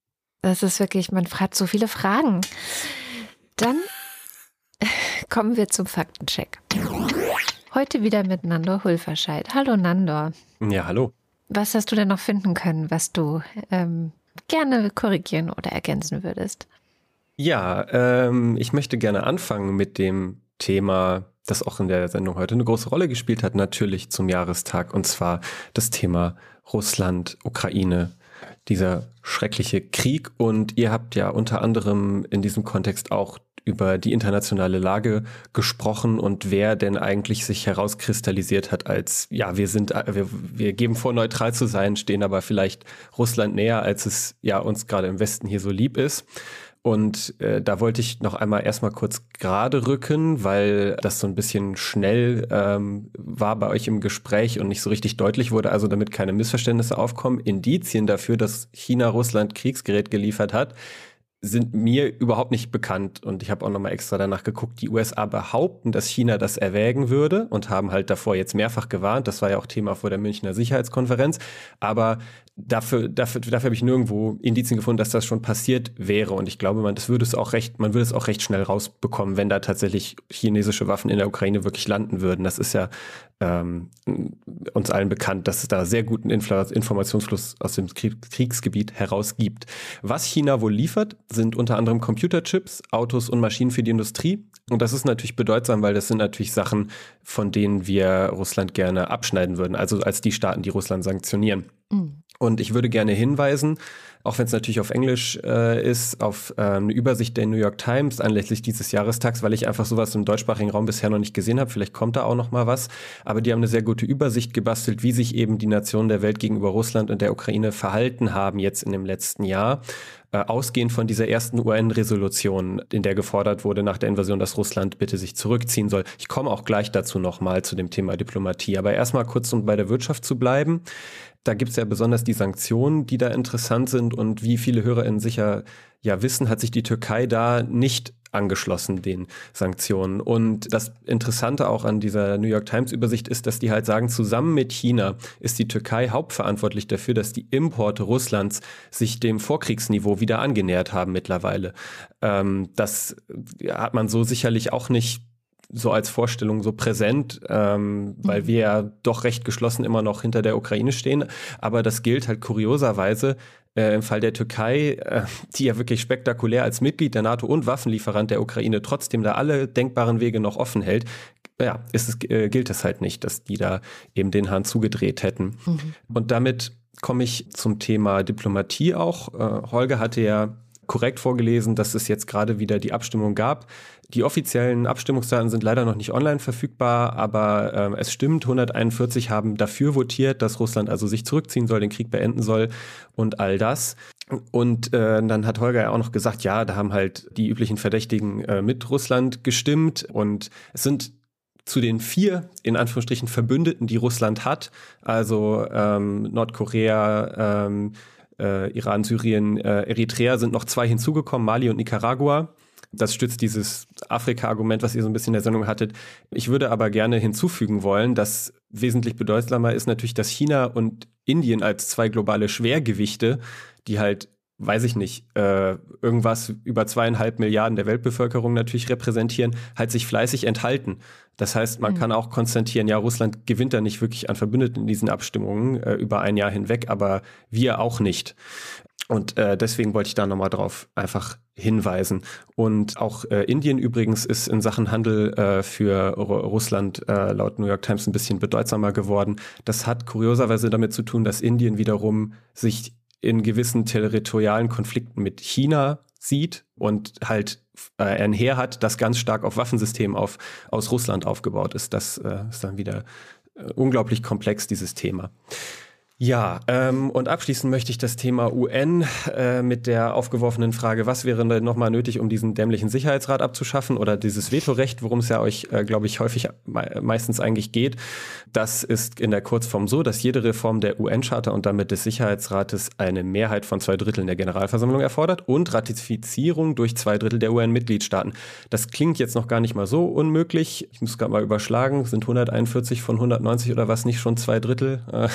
das ist wirklich, man fragt so viele Fragen. Dann kommen wir zum Faktencheck. Heute wieder mit Nandor Hulverscheid. Hallo Nandor. Ja, hallo. Was hast du denn noch finden können, was du ähm, gerne korrigieren oder ergänzen würdest? Ja, ähm, ich möchte gerne anfangen mit dem Thema, das auch in der Sendung heute eine große Rolle gespielt hat, natürlich zum Jahrestag, und zwar das Thema Russland, Ukraine, dieser schreckliche Krieg. Und ihr habt ja unter anderem in diesem Kontext auch über die internationale Lage gesprochen und wer denn eigentlich sich herauskristallisiert hat als, ja, wir sind, wir, wir geben vor, neutral zu sein, stehen aber vielleicht Russland näher, als es ja uns gerade im Westen hier so lieb ist. Und äh, da wollte ich noch einmal erstmal kurz gerade rücken, weil das so ein bisschen schnell ähm, war bei euch im Gespräch und nicht so richtig deutlich wurde, also damit keine Missverständnisse aufkommen. Indizien dafür, dass China Russland Kriegsgerät geliefert hat, sind mir überhaupt nicht bekannt. Und ich habe auch nochmal extra danach geguckt. Die USA behaupten, dass China das erwägen würde und haben halt davor jetzt mehrfach gewarnt. Das war ja auch Thema vor der Münchner Sicherheitskonferenz. Aber dafür, dafür, dafür habe ich nirgendwo Indizien gefunden, dass das schon passiert wäre. Und ich glaube, man, das würde es auch recht, man würde es auch recht schnell rausbekommen, wenn da tatsächlich chinesische Waffen in der Ukraine wirklich landen würden. Das ist ja ähm, uns allen bekannt, dass es da sehr guten Infla Informationsfluss aus dem Krieg Kriegsgebiet herausgibt. Was China wohl liefert, sind unter anderem Computerchips, Autos und Maschinen für die Industrie. Und das ist natürlich bedeutsam, weil das sind natürlich Sachen, von denen wir Russland gerne abschneiden würden, also als die Staaten, die Russland sanktionieren. Mhm. Und ich würde gerne hinweisen, auch wenn es natürlich auf Englisch äh, ist, auf äh, eine Übersicht der New York Times anlässlich dieses Jahrestags, weil ich einfach sowas im deutschsprachigen Raum bisher noch nicht gesehen habe. Vielleicht kommt da auch noch mal was. Aber die haben eine sehr gute Übersicht gebastelt, wie sich eben die Nationen der Welt gegenüber Russland und der Ukraine verhalten haben jetzt in dem letzten Jahr. Äh, ausgehend von dieser ersten UN-Resolution, in der gefordert wurde nach der Invasion, dass Russland bitte sich zurückziehen soll. Ich komme auch gleich dazu nochmal zu dem Thema Diplomatie. Aber erstmal kurz, um bei der Wirtschaft zu bleiben. Da gibt es ja besonders die Sanktionen, die da interessant sind. Und wie viele HörerInnen sicher ja wissen, hat sich die Türkei da nicht angeschlossen, den Sanktionen. Und das Interessante auch an dieser New York Times Übersicht ist, dass die halt sagen, zusammen mit China ist die Türkei hauptverantwortlich dafür, dass die Importe Russlands sich dem Vorkriegsniveau wieder angenähert haben mittlerweile. Ähm, das hat man so sicherlich auch nicht so als Vorstellung so präsent, ähm, weil wir ja doch recht geschlossen immer noch hinter der Ukraine stehen. Aber das gilt halt kurioserweise äh, im Fall der Türkei, äh, die ja wirklich spektakulär als Mitglied der NATO und Waffenlieferant der Ukraine trotzdem da alle denkbaren Wege noch offen hält. Ja, ist es, äh, gilt es halt nicht, dass die da eben den Hahn zugedreht hätten. Mhm. Und damit komme ich zum Thema Diplomatie auch. Äh, Holger hatte ja korrekt vorgelesen, dass es jetzt gerade wieder die Abstimmung gab. Die offiziellen Abstimmungsdaten sind leider noch nicht online verfügbar, aber äh, es stimmt, 141 haben dafür votiert, dass Russland also sich zurückziehen soll, den Krieg beenden soll und all das. Und äh, dann hat Holger ja auch noch gesagt, ja, da haben halt die üblichen Verdächtigen äh, mit Russland gestimmt und es sind zu den vier, in Anführungsstrichen, Verbündeten, die Russland hat, also ähm, Nordkorea, ähm, äh, Iran, Syrien, äh, Eritrea sind noch zwei hinzugekommen, Mali und Nicaragua. Das stützt dieses Afrika-Argument, was ihr so ein bisschen in der Sendung hattet. Ich würde aber gerne hinzufügen wollen, dass wesentlich bedeutsamer ist natürlich, dass China und Indien als zwei globale Schwergewichte, die halt weiß ich nicht, äh, irgendwas über zweieinhalb Milliarden der Weltbevölkerung natürlich repräsentieren, halt sich fleißig enthalten. Das heißt, man mhm. kann auch konstatieren, ja, Russland gewinnt da nicht wirklich an Verbündeten in diesen Abstimmungen äh, über ein Jahr hinweg, aber wir auch nicht. Und äh, deswegen wollte ich da nochmal drauf einfach hinweisen. Und auch äh, Indien übrigens ist in Sachen Handel äh, für R Russland äh, laut New York Times ein bisschen bedeutsamer geworden. Das hat kurioserweise damit zu tun, dass Indien wiederum sich in gewissen territorialen Konflikten mit China sieht und halt äh, ein Heer hat, das ganz stark auf Waffensystemen auf, aus Russland aufgebaut ist. Das äh, ist dann wieder äh, unglaublich komplex, dieses Thema. Ja, ähm, und abschließend möchte ich das Thema UN äh, mit der aufgeworfenen Frage, was wäre denn nochmal nötig, um diesen dämlichen Sicherheitsrat abzuschaffen oder dieses Vetorecht, worum es ja euch, äh, glaube ich, häufig me meistens eigentlich geht. Das ist in der Kurzform so, dass jede Reform der UN-Charta und damit des Sicherheitsrates eine Mehrheit von zwei Dritteln der Generalversammlung erfordert und Ratifizierung durch zwei Drittel der UN-Mitgliedstaaten. Das klingt jetzt noch gar nicht mal so unmöglich. Ich muss gerade mal überschlagen, sind 141 von 190 oder was nicht schon zwei Drittel. Äh,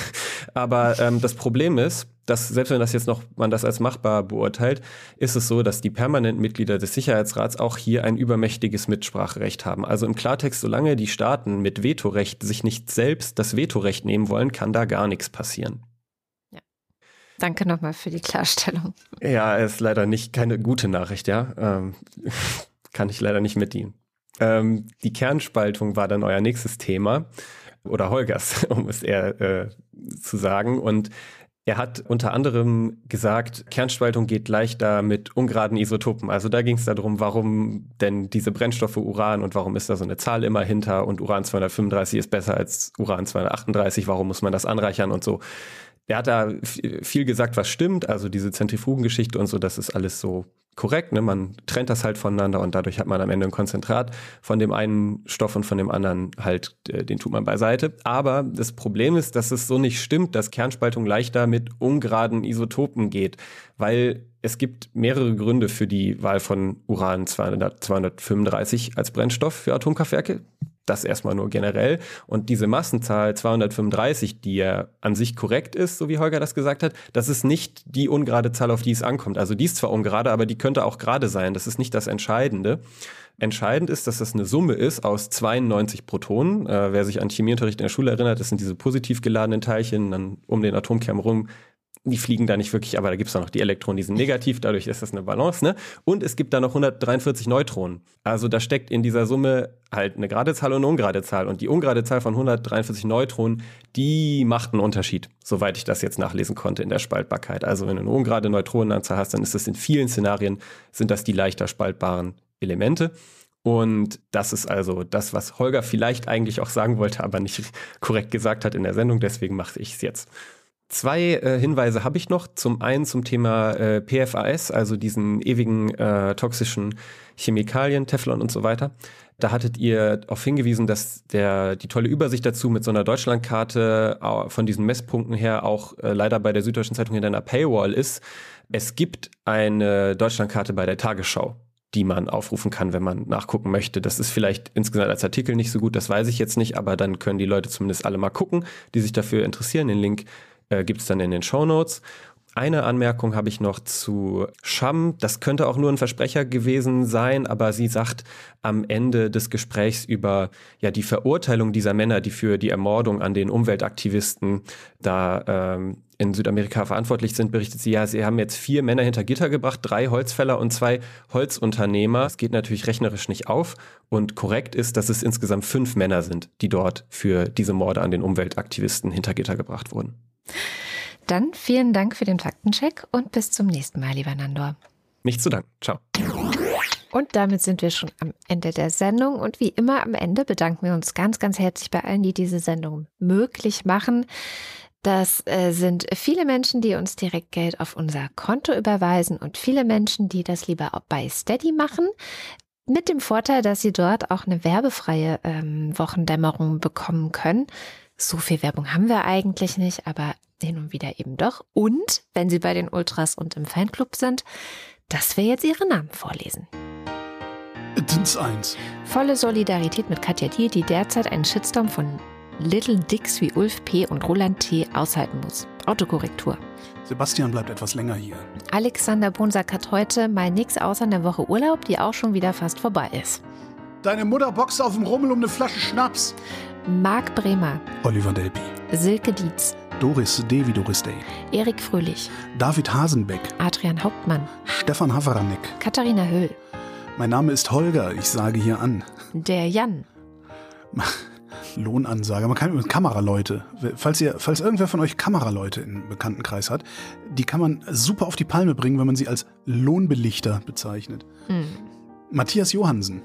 aber aber ähm, das Problem ist, dass selbst wenn das jetzt noch man das als machbar beurteilt, ist es so, dass die permanenten Mitglieder des Sicherheitsrats auch hier ein übermächtiges Mitspracherecht haben. Also im Klartext, solange die Staaten mit Vetorecht sich nicht selbst das Vetorecht nehmen wollen, kann da gar nichts passieren. Ja. Danke nochmal für die Klarstellung. Ja, ist leider nicht keine gute Nachricht, ja. Ähm, kann ich leider nicht mitdienen. Ähm, die Kernspaltung war dann euer nächstes Thema oder Holgers, um es eher äh, zu sagen. Und er hat unter anderem gesagt, Kernspaltung geht leichter mit ungeraden Isotopen. Also da ging es darum, warum denn diese Brennstoffe Uran und warum ist da so eine Zahl immer hinter und Uran 235 ist besser als Uran 238, warum muss man das anreichern und so. Er hat da viel gesagt, was stimmt, also diese Zentrifugengeschichte und so, das ist alles so korrekt. Ne? Man trennt das halt voneinander und dadurch hat man am Ende ein Konzentrat von dem einen Stoff und von dem anderen halt, äh, den tut man beiseite. Aber das Problem ist, dass es so nicht stimmt, dass Kernspaltung leichter mit ungeraden Isotopen geht, weil es gibt mehrere Gründe für die Wahl von Uran 200, 235 als Brennstoff für Atomkraftwerke das erstmal nur generell. Und diese Massenzahl 235, die ja an sich korrekt ist, so wie Holger das gesagt hat, das ist nicht die ungerade Zahl, auf die es ankommt. Also die ist zwar ungerade, aber die könnte auch gerade sein. Das ist nicht das Entscheidende. Entscheidend ist, dass das eine Summe ist aus 92 Protonen. Äh, wer sich an Chemieunterricht in der Schule erinnert, das sind diese positiv geladenen Teilchen, dann um den Atomkern rum die fliegen da nicht wirklich, aber da gibt es noch die Elektronen, die sind negativ, dadurch ist das eine Balance. Ne? Und es gibt da noch 143 Neutronen. Also da steckt in dieser Summe halt eine gerade Zahl und eine ungerade Zahl. Und die ungerade Zahl von 143 Neutronen, die macht einen Unterschied, soweit ich das jetzt nachlesen konnte in der Spaltbarkeit. Also wenn du eine ungerade Neutronenanzahl hast, dann ist das in vielen Szenarien, sind das die leichter spaltbaren Elemente. Und das ist also das, was Holger vielleicht eigentlich auch sagen wollte, aber nicht korrekt gesagt hat in der Sendung. Deswegen mache ich es jetzt. Zwei äh, Hinweise habe ich noch. Zum einen zum Thema äh, PFAS, also diesen ewigen äh, toxischen Chemikalien, Teflon und so weiter. Da hattet ihr darauf hingewiesen, dass der, die tolle Übersicht dazu mit so einer Deutschlandkarte von diesen Messpunkten her auch äh, leider bei der Süddeutschen Zeitung in einer Paywall ist. Es gibt eine Deutschlandkarte bei der Tagesschau die man aufrufen kann, wenn man nachgucken möchte. Das ist vielleicht insgesamt als Artikel nicht so gut, das weiß ich jetzt nicht, aber dann können die Leute zumindest alle mal gucken, die sich dafür interessieren. Den Link äh, gibt es dann in den Show Notes. Eine Anmerkung habe ich noch zu Sham. Das könnte auch nur ein Versprecher gewesen sein, aber sie sagt am Ende des Gesprächs über ja die Verurteilung dieser Männer, die für die Ermordung an den Umweltaktivisten da ähm, in Südamerika verantwortlich sind, berichtet sie, ja, sie haben jetzt vier Männer hinter Gitter gebracht, drei Holzfäller und zwei Holzunternehmer. Das geht natürlich rechnerisch nicht auf und korrekt ist, dass es insgesamt fünf Männer sind, die dort für diese Morde an den Umweltaktivisten hinter Gitter gebracht wurden. Dann vielen Dank für den Faktencheck und bis zum nächsten Mal, lieber Nandor. Nicht zu danken. Ciao. Und damit sind wir schon am Ende der Sendung. Und wie immer am Ende bedanken wir uns ganz, ganz herzlich bei allen, die diese Sendung möglich machen. Das äh, sind viele Menschen, die uns direkt Geld auf unser Konto überweisen und viele Menschen, die das lieber auch bei Steady machen. Mit dem Vorteil, dass sie dort auch eine werbefreie ähm, Wochendämmerung bekommen können. So viel Werbung haben wir eigentlich nicht, aber hin und wieder eben doch. Und wenn Sie bei den Ultras und im Fanclub sind, dass wir jetzt Ihre Namen vorlesen. Dins 1. Volle Solidarität mit Katja Dier, die derzeit einen Shitstorm von Little Dicks wie Ulf P. und Roland T. aushalten muss. Autokorrektur. Sebastian bleibt etwas länger hier. Alexander Bonsack hat heute mal nichts außer eine Woche Urlaub, die auch schon wieder fast vorbei ist. Deine Mutter boxt auf dem Rummel um eine Flasche Schnaps. Marc Bremer, Oliver Delpi. Silke Dietz, Doris D. wie Doris Day. Erik Fröhlich, David Hasenbeck. Adrian Hauptmann, Stefan Haveranek. Katharina Höll, Mein Name ist Holger. Ich sage hier an. der Jan, Lohnansage. Man kann Kameraleute. Falls ihr, falls irgendwer von euch Kameraleute im Bekanntenkreis hat, die kann man super auf die Palme bringen, wenn man sie als Lohnbelichter bezeichnet. Matthias Johansen,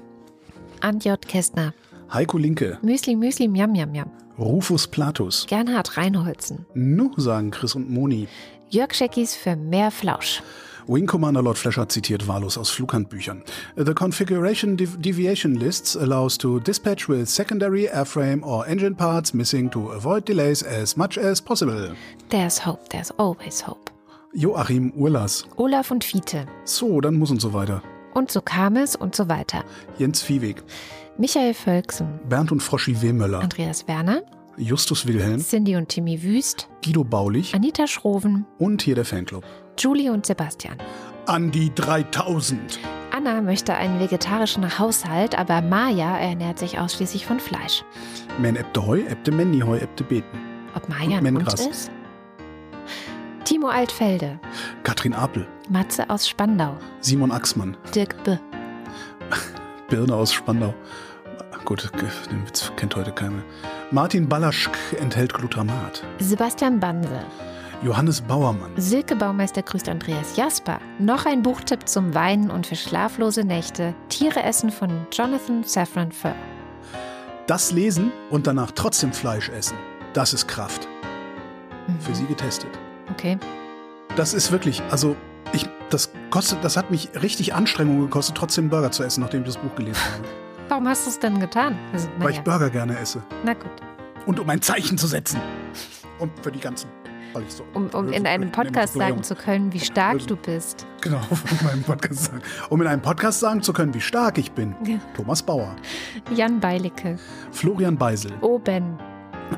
Antjot Kästner, Heiko Linke, Müsli Müsli Miam Miam Miam, Rufus Platus. Gernhard Reinholzen, Nu, sagen Chris und Moni. Jörg Scheckis für mehr Flausch. Wing Commander Lord Flasher zitiert wahllos aus Flughandbüchern. The configuration dev deviation lists allows to dispatch with secondary airframe or engine parts missing to avoid delays as much as possible. There's hope, there's always hope. Joachim Urlas. Olaf und Fiete. So, dann muss und so weiter. Und so kam es und so weiter. Jens Viehweg. Michael Völksen, Bernd und Froschi Wehmöller. Andreas Werner, Justus Wilhelm. Cindy und Timmy Wüst, Guido Baulich. Anita Schroven, Und hier der Fanclub. Julie und Sebastian. An die 3000. Anna möchte einen vegetarischen Haushalt, aber Maja ernährt sich ausschließlich von Fleisch. Men ebte Heu, ebte Menni Heu, ebte Beten. Ob Maja Und ein Hund ist? Timo Altfelde, Katrin Apel. Matze aus Spandau, Simon Axmann. Dirk B., Birne aus Spandau. Gut, den Witz kennt heute keiner. Martin Ballaschk enthält Glutamat. Sebastian Banse, Johannes Bauermann. Silke Baumeister grüßt Andreas Jasper. Noch ein Buchtipp zum Weinen und für schlaflose Nächte. Tiere essen von Jonathan Safran Foer. Das lesen und danach trotzdem Fleisch essen. Das ist Kraft. Für sie getestet. Okay. Das ist wirklich, also ich, das kostet, das hat mich richtig Anstrengung gekostet, trotzdem Burger zu essen, nachdem ich das Buch gelesen habe. Warum hast du es denn getan? Also, Weil ich. Burger gerne esse. Na gut. Und um ein Zeichen zu setzen. Und für die ganzen, so. Um, um in einem Podcast sagen zu können, wie stark du bist. Genau, in meinem Podcast sagen. Um in einem Podcast sagen zu können, wie stark ich bin. Thomas Bauer, Jan Beilicke, Florian Beisel, Oben,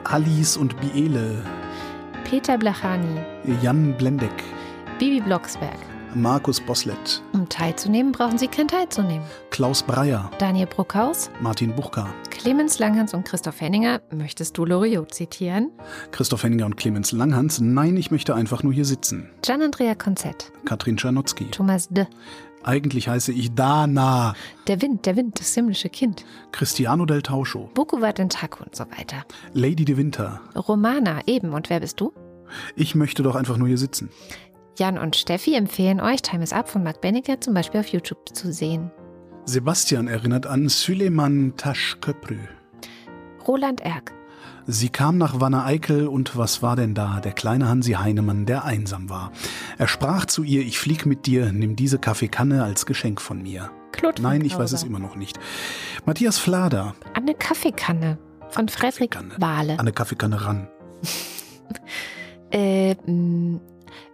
Alice und Biele, Peter Blachani, Jan Blendeck, Bibi Blocksberg. Markus Boslett, Um teilzunehmen, brauchen Sie kein Teilzunehmen. Klaus Breyer, Daniel Bruckhaus, Martin Buchka, Clemens Langhans und Christoph Henninger. Möchtest du Loriot zitieren? Christoph Henninger und Clemens Langhans. Nein, ich möchte einfach nur hier sitzen. Gian-Andrea Konzett, Katrin Czernotzki. Thomas D., Eigentlich heiße ich Dana. Der Wind, der Wind, das himmlische Kind, Cristiano del Tauscho. Bukuvat Taku und so weiter. Lady de Winter. Romana, eben. Und wer bist du? Ich möchte doch einfach nur hier sitzen. Jan und Steffi empfehlen euch Time is Up von Mark Benecke zum Beispiel auf YouTube zu sehen. Sebastian erinnert an Süleyman Taschköprü. Roland Erck, Sie kam nach Wanne Eickel und was war denn da? Der kleine Hansi Heinemann, der einsam war. Er sprach zu ihr, ich flieg mit dir, nimm diese Kaffeekanne als Geschenk von mir. Claude Nein, ich weiß es immer noch nicht. Matthias Flader, Eine Kaffeekanne von Frederik Kaffeekanne. Wahle. an eine Kaffeekanne ran. Äh, mh,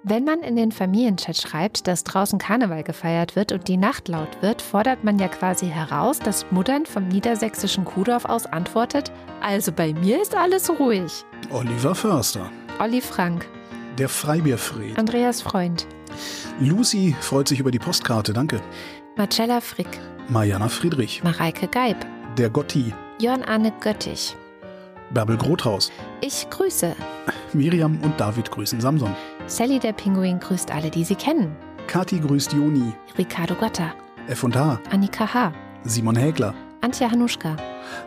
wenn man in den Familienchat schreibt, dass draußen Karneval gefeiert wird und die Nacht laut wird, fordert man ja quasi heraus, dass Muttern vom niedersächsischen Kuhdorf aus antwortet, also bei mir ist alles ruhig. Oliver Förster, Olli Frank, der Freibierfred. Andreas Freund, Lucy freut sich über die Postkarte, danke. Marcella Frick, Mariana Friedrich, Mareike Geib, der Gotti, Jörn Arne Göttich. Bärbel Grothaus, Ich grüße. Miriam und David grüßen Samson. Sally der Pinguin grüßt alle, die sie kennen. Kati grüßt Joni, Ricardo Gotta, F&H, Annika H., Simon Hägler, Antje Hanuschka.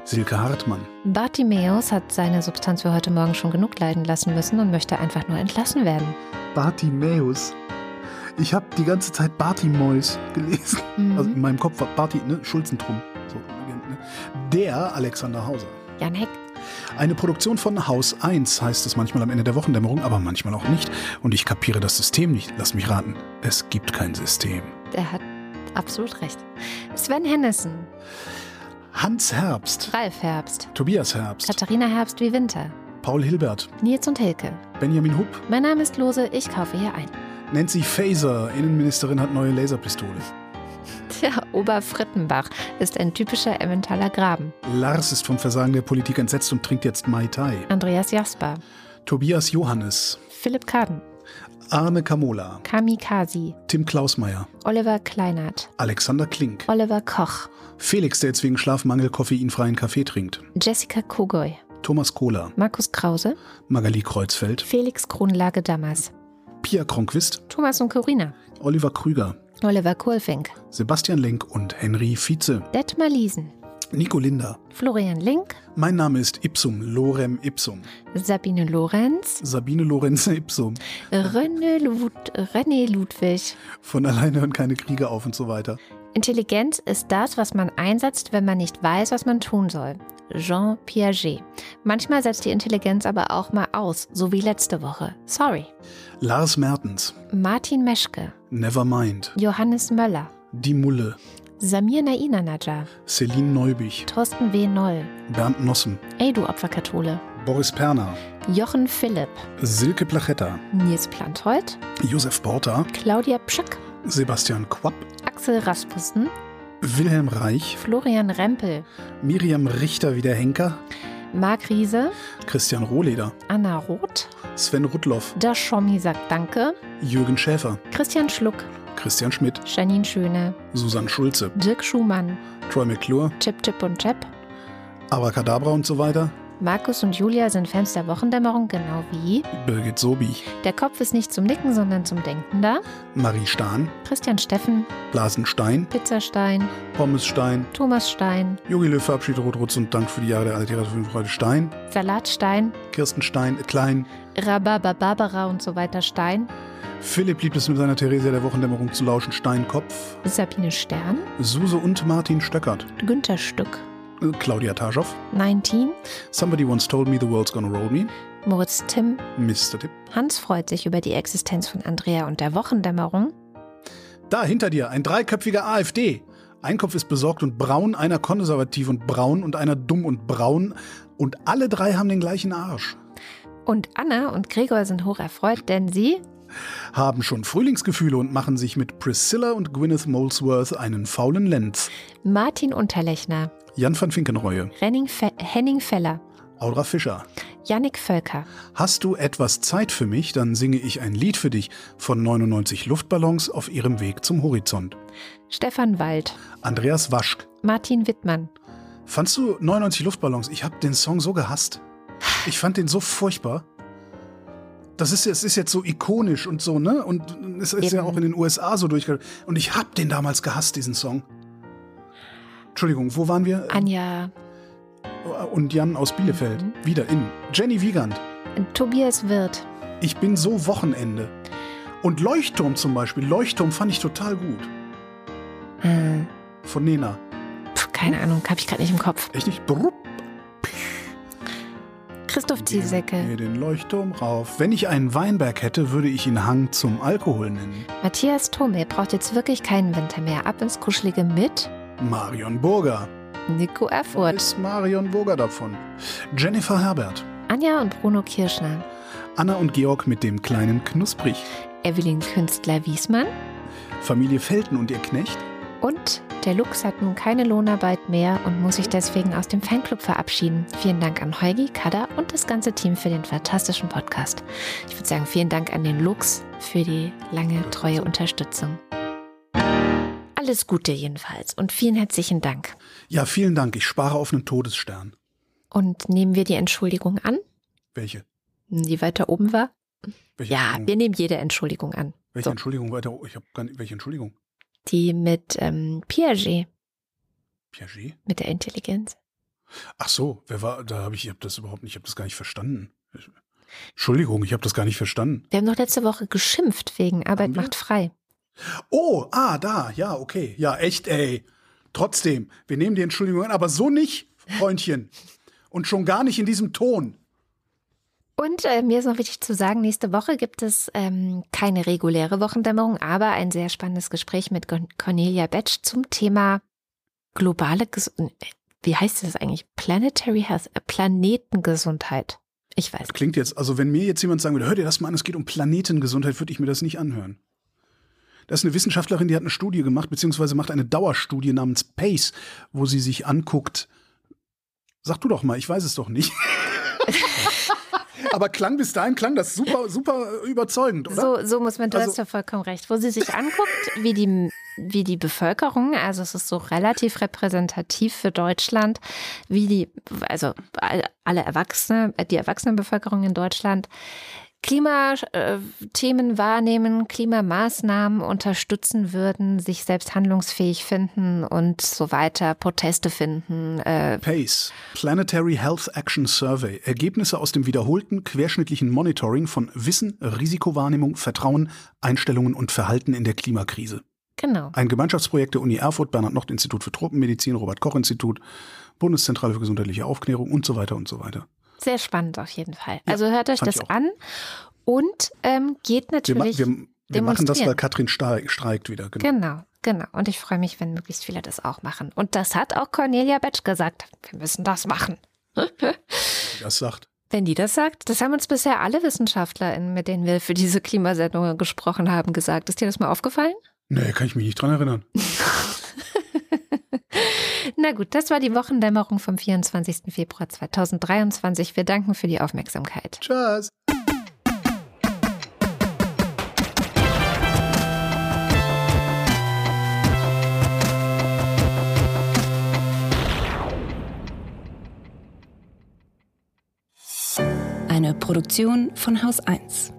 Silke Hartmann, Bartimeus hat seine Substanz für heute Morgen schon genug leiden lassen müssen und möchte einfach nur entlassen werden. Bartimäus. Ich habe die ganze Zeit Bartimäus gelesen. Mhm. Also in meinem Kopf war Barti, ne? Schulzentrum. So, ne? Der Alexander Hauser. Jan Heck, Eine Produktion von Haus 1 heißt es manchmal am Ende der Wochendämmerung, aber manchmal auch nicht. Und ich kapiere das System nicht. Lass mich raten. Es gibt kein System. der hat absolut recht. Sven Hennissen, Hans Herbst, Ralf Herbst, Tobias Herbst, Katharina Herbst wie Winter, Paul Hilbert, Nils und Hilke. Benjamin Hupp, Mein Name ist Lose, ich kaufe hier ein. Nancy Faeser, Innenministerin hat neue Laserpistole. Tja, Oberfrittenbach ist ein typischer Emmentaler Graben. Lars ist vom Versagen der Politik entsetzt und trinkt jetzt Mai Tai. Andreas Jasper, Tobias Johannes, Philipp Kaden, Arne Kamola, Kamikazi, Tim Klausmeier, Oliver Kleinert, Alexander Klink, Oliver Koch, Felix, der jetzt wegen Schlafmangel koffeinfreien Kaffee trinkt, Jessica Kogoy, Thomas Kohler, Markus Krause, Magali Kreuzfeld, Felix Kronlage Dammers, Pia Kronquist, Thomas und Corina, Oliver Krüger, Oliver Kohlfink, Sebastian Lenk und Henry Vize, Detmar Liesen, Nico Linder. Florian Link, Mein Name ist Ipsum, Lorem Ipsum. Sabine Lorenz, Sabine Lorenz Ipsum. René, Lud René Ludwig. Von alleine hören keine Kriege auf und so weiter. Intelligenz ist das, was man einsetzt, wenn man nicht weiß, was man tun soll. Jean Piaget. Manchmal setzt die Intelligenz aber auch mal aus, so wie letzte Woche. Sorry. Lars Mertens, Martin Meschke, Nevermind, Johannes Möller, Die Mulle, Samir Naina Najar, Celine Neubich, Thorsten W. Noll, Bernd Nossen, Ey du Opferkathole, Boris Perner, Jochen Philipp, Silke Plachetta, Nils Planthold, Josef Porter, Claudia Pschack, Sebastian Quapp, Axel Rasmussen, Wilhelm Reich, Florian Rempel, Miriam Richter wie der Henker, Marc Riese, Christian Rohleder, Anna Roth, Sven Rudloff, Der Schommi sagt Danke, Jürgen Schäfer, Christian Schluck, Christian Schmidt, Janine Schöne, Susanne Schulze, Dirk Schumann, Troy McClure, Chip Chip und Chap. Abracadabra und so weiter, Markus und Julia sind Fans der Wochendämmerung, genau wie. Birgit Sobi, Der Kopf ist nicht zum Nicken, sondern zum Denken da. Marie Stahn, Christian Steffen, Blasenstein, Pizzastein, Pommesstein, Thomas Stein, Jogi Löw verabschiedet Rot-Rutz und Dank für die Jahre der Altera für Freude Stein, Salatstein, Kirsten Stein, Klein, Rhabarber Barbara und so weiter Stein, Philipp liebt es mit seiner Theresia der Wochendämmerung zu lauschen, Steinkopf, Sabine Stern, Suse und Martin Stöckert, Günther Stück, Claudia Taschow, 19, Somebody once told me the world's gonna roll me, Moritz Timm, Mr. Tipp. Hans freut sich über die Existenz von Andrea und der Wochendämmerung. Da hinter dir ein dreiköpfiger AfD. Ein Kopf ist besorgt und braun, einer konservativ und braun und einer dumm und braun. Und alle drei haben den gleichen Arsch. Und Anna und Gregor sind hoch erfreut, denn sie Haben schon Frühlingsgefühle und machen sich mit Priscilla und Gwyneth Molesworth einen faulen Lenz. Martin Unterlechner, Jan van Finkenreue, Henning, Fe Henning Feller, Audra Fischer. Yannick Völker, Hast du etwas Zeit für mich, dann singe ich ein Lied für dich von 99 Luftballons auf ihrem Weg zum Horizont. Stefan Wald, Andreas Waschk. Martin Wittmann, Fandst du 99 Luftballons? Ich habe den Song so gehasst. Ich fand den so furchtbar. Das ist, es ist jetzt so ikonisch und so, ne? Und es ist ja Eben. auch in den USA so durchgegangen. Und ich habe den damals gehasst, diesen Song. Entschuldigung, wo waren wir? Anja, Und Jan aus Bielefeld. Mhm. Wieder in. Jenny Wiegand. Tobias Wirth, Ich bin so Wochenende. Und Leuchtturm zum Beispiel. Leuchtturm fand ich total gut. äh, Von Nena. pf, keine Ahnung, habe ich gerade nicht im Kopf. Echt nicht? Brupp. Christoph Ziesecke, Geh den Leuchtturm rauf. Wenn ich einen Weinberg hätte, würde ich ihn Hang zum Alkohol nennen. Matthias Thome braucht jetzt wirklich keinen Winter mehr. Ab ins Kuschelige mit Marion Burger. Nico Erfurt, ist Marion Burger davon? Jennifer Herbert. Anja und Bruno Kirschner, Anna und Georg mit dem kleinen Knusprig. Evelyn Künstler Wiesmann Familie Felten und ihr Knecht. und der Lux hat nun keine Lohnarbeit mehr und muss sich deswegen aus dem Fanclub verabschieden. Vielen Dank an Heugi, Kada und das ganze Team für den fantastischen Podcast. Ich würde sagen, vielen Dank an den Lux für die lange, treue Unterstützung. Alles Gute jedenfalls und vielen herzlichen Dank. Ja, vielen Dank. Ich spare auf einen Todesstern. Und nehmen wir die Entschuldigung an, Welche? die weiter oben war? Welche Ja, wir nehmen jede Entschuldigung an. Welche So. Entschuldigung weiter? Ich habe gar nicht. Welche Entschuldigung? Die mit ähm, Piaget, Piaget? mit der Intelligenz. Ach so, wer war? Da habe ich, ich habe das überhaupt nicht, ich habe das gar nicht verstanden. Ich- Entschuldigung, ich habe das gar nicht verstanden. Wir haben doch letzte Woche geschimpft wegen Arbeit macht frei. Oh, ah, da, ja, okay. Ja, echt, ey. Trotzdem, wir nehmen die Entschuldigung an, aber so nicht, Freundchen. Und schon gar nicht in diesem Ton. Und äh, mir ist noch wichtig zu sagen, nächste Woche gibt es ähm, keine reguläre Wochendämmerung, aber ein sehr spannendes Gespräch mit Cornelia Betsch zum Thema globale, Ges wie heißt das eigentlich? Planetary Health, äh, Planetengesundheit. Ich weiß. Klingt jetzt, also wenn mir jetzt jemand sagen würde, hör dir das mal an, es geht um Planetengesundheit, würde ich mir das nicht anhören. Das ist eine Wissenschaftlerin, die hat eine Studie gemacht, beziehungsweise macht eine Dauerstudie namens PACE, wo sie sich anguckt. Sag du doch mal, ich weiß es doch nicht. Aber klang bis dahin, klang das super, super überzeugend, oder? So, so muss man, du also, hast ja vollkommen recht. Wo sie sich anguckt, wie die, wie die Bevölkerung, also es ist so relativ repräsentativ für Deutschland, wie die, also alle Erwachsene, die Erwachsenenbevölkerung in Deutschland, Klimathemen wahrnehmen, Klimamaßnahmen unterstützen würden, sich selbst handlungsfähig finden und so weiter, Proteste finden. Äh PACE, Planetary Health Action Survey, Ergebnisse aus dem wiederholten querschnittlichen Monitoring von Wissen, Risikowahrnehmung, Vertrauen, Einstellungen und Verhalten in der Klimakrise. Genau. Ein Gemeinschaftsprojekt der Uni Erfurt, Bernhard-Nocht-Institut für Tropenmedizin, Robert-Koch-Institut, Bundeszentrale für gesundheitliche Aufklärung und so weiter und so weiter. Sehr spannend auf jeden Fall. Also hört euch das an und ähm, geht natürlich. Wir, wir, wir machen das, weil Katrin streikt wieder. Genau. genau, genau. Und ich freue mich, wenn möglichst viele das auch machen. Und das hat auch Cornelia Betsch gesagt. Wir müssen das machen. das sagt. Wenn die das sagt, das haben uns bisher alle WissenschaftlerInnen, mit denen wir für diese Klimasendungen gesprochen haben, gesagt. Ist dir das mal aufgefallen? Nee, kann ich mich nicht dran erinnern. Na gut, das war die Wochendämmerung vom 24. Februar 2023. Wir danken für die Aufmerksamkeit. Tschüss. Eine Produktion von Haus 1.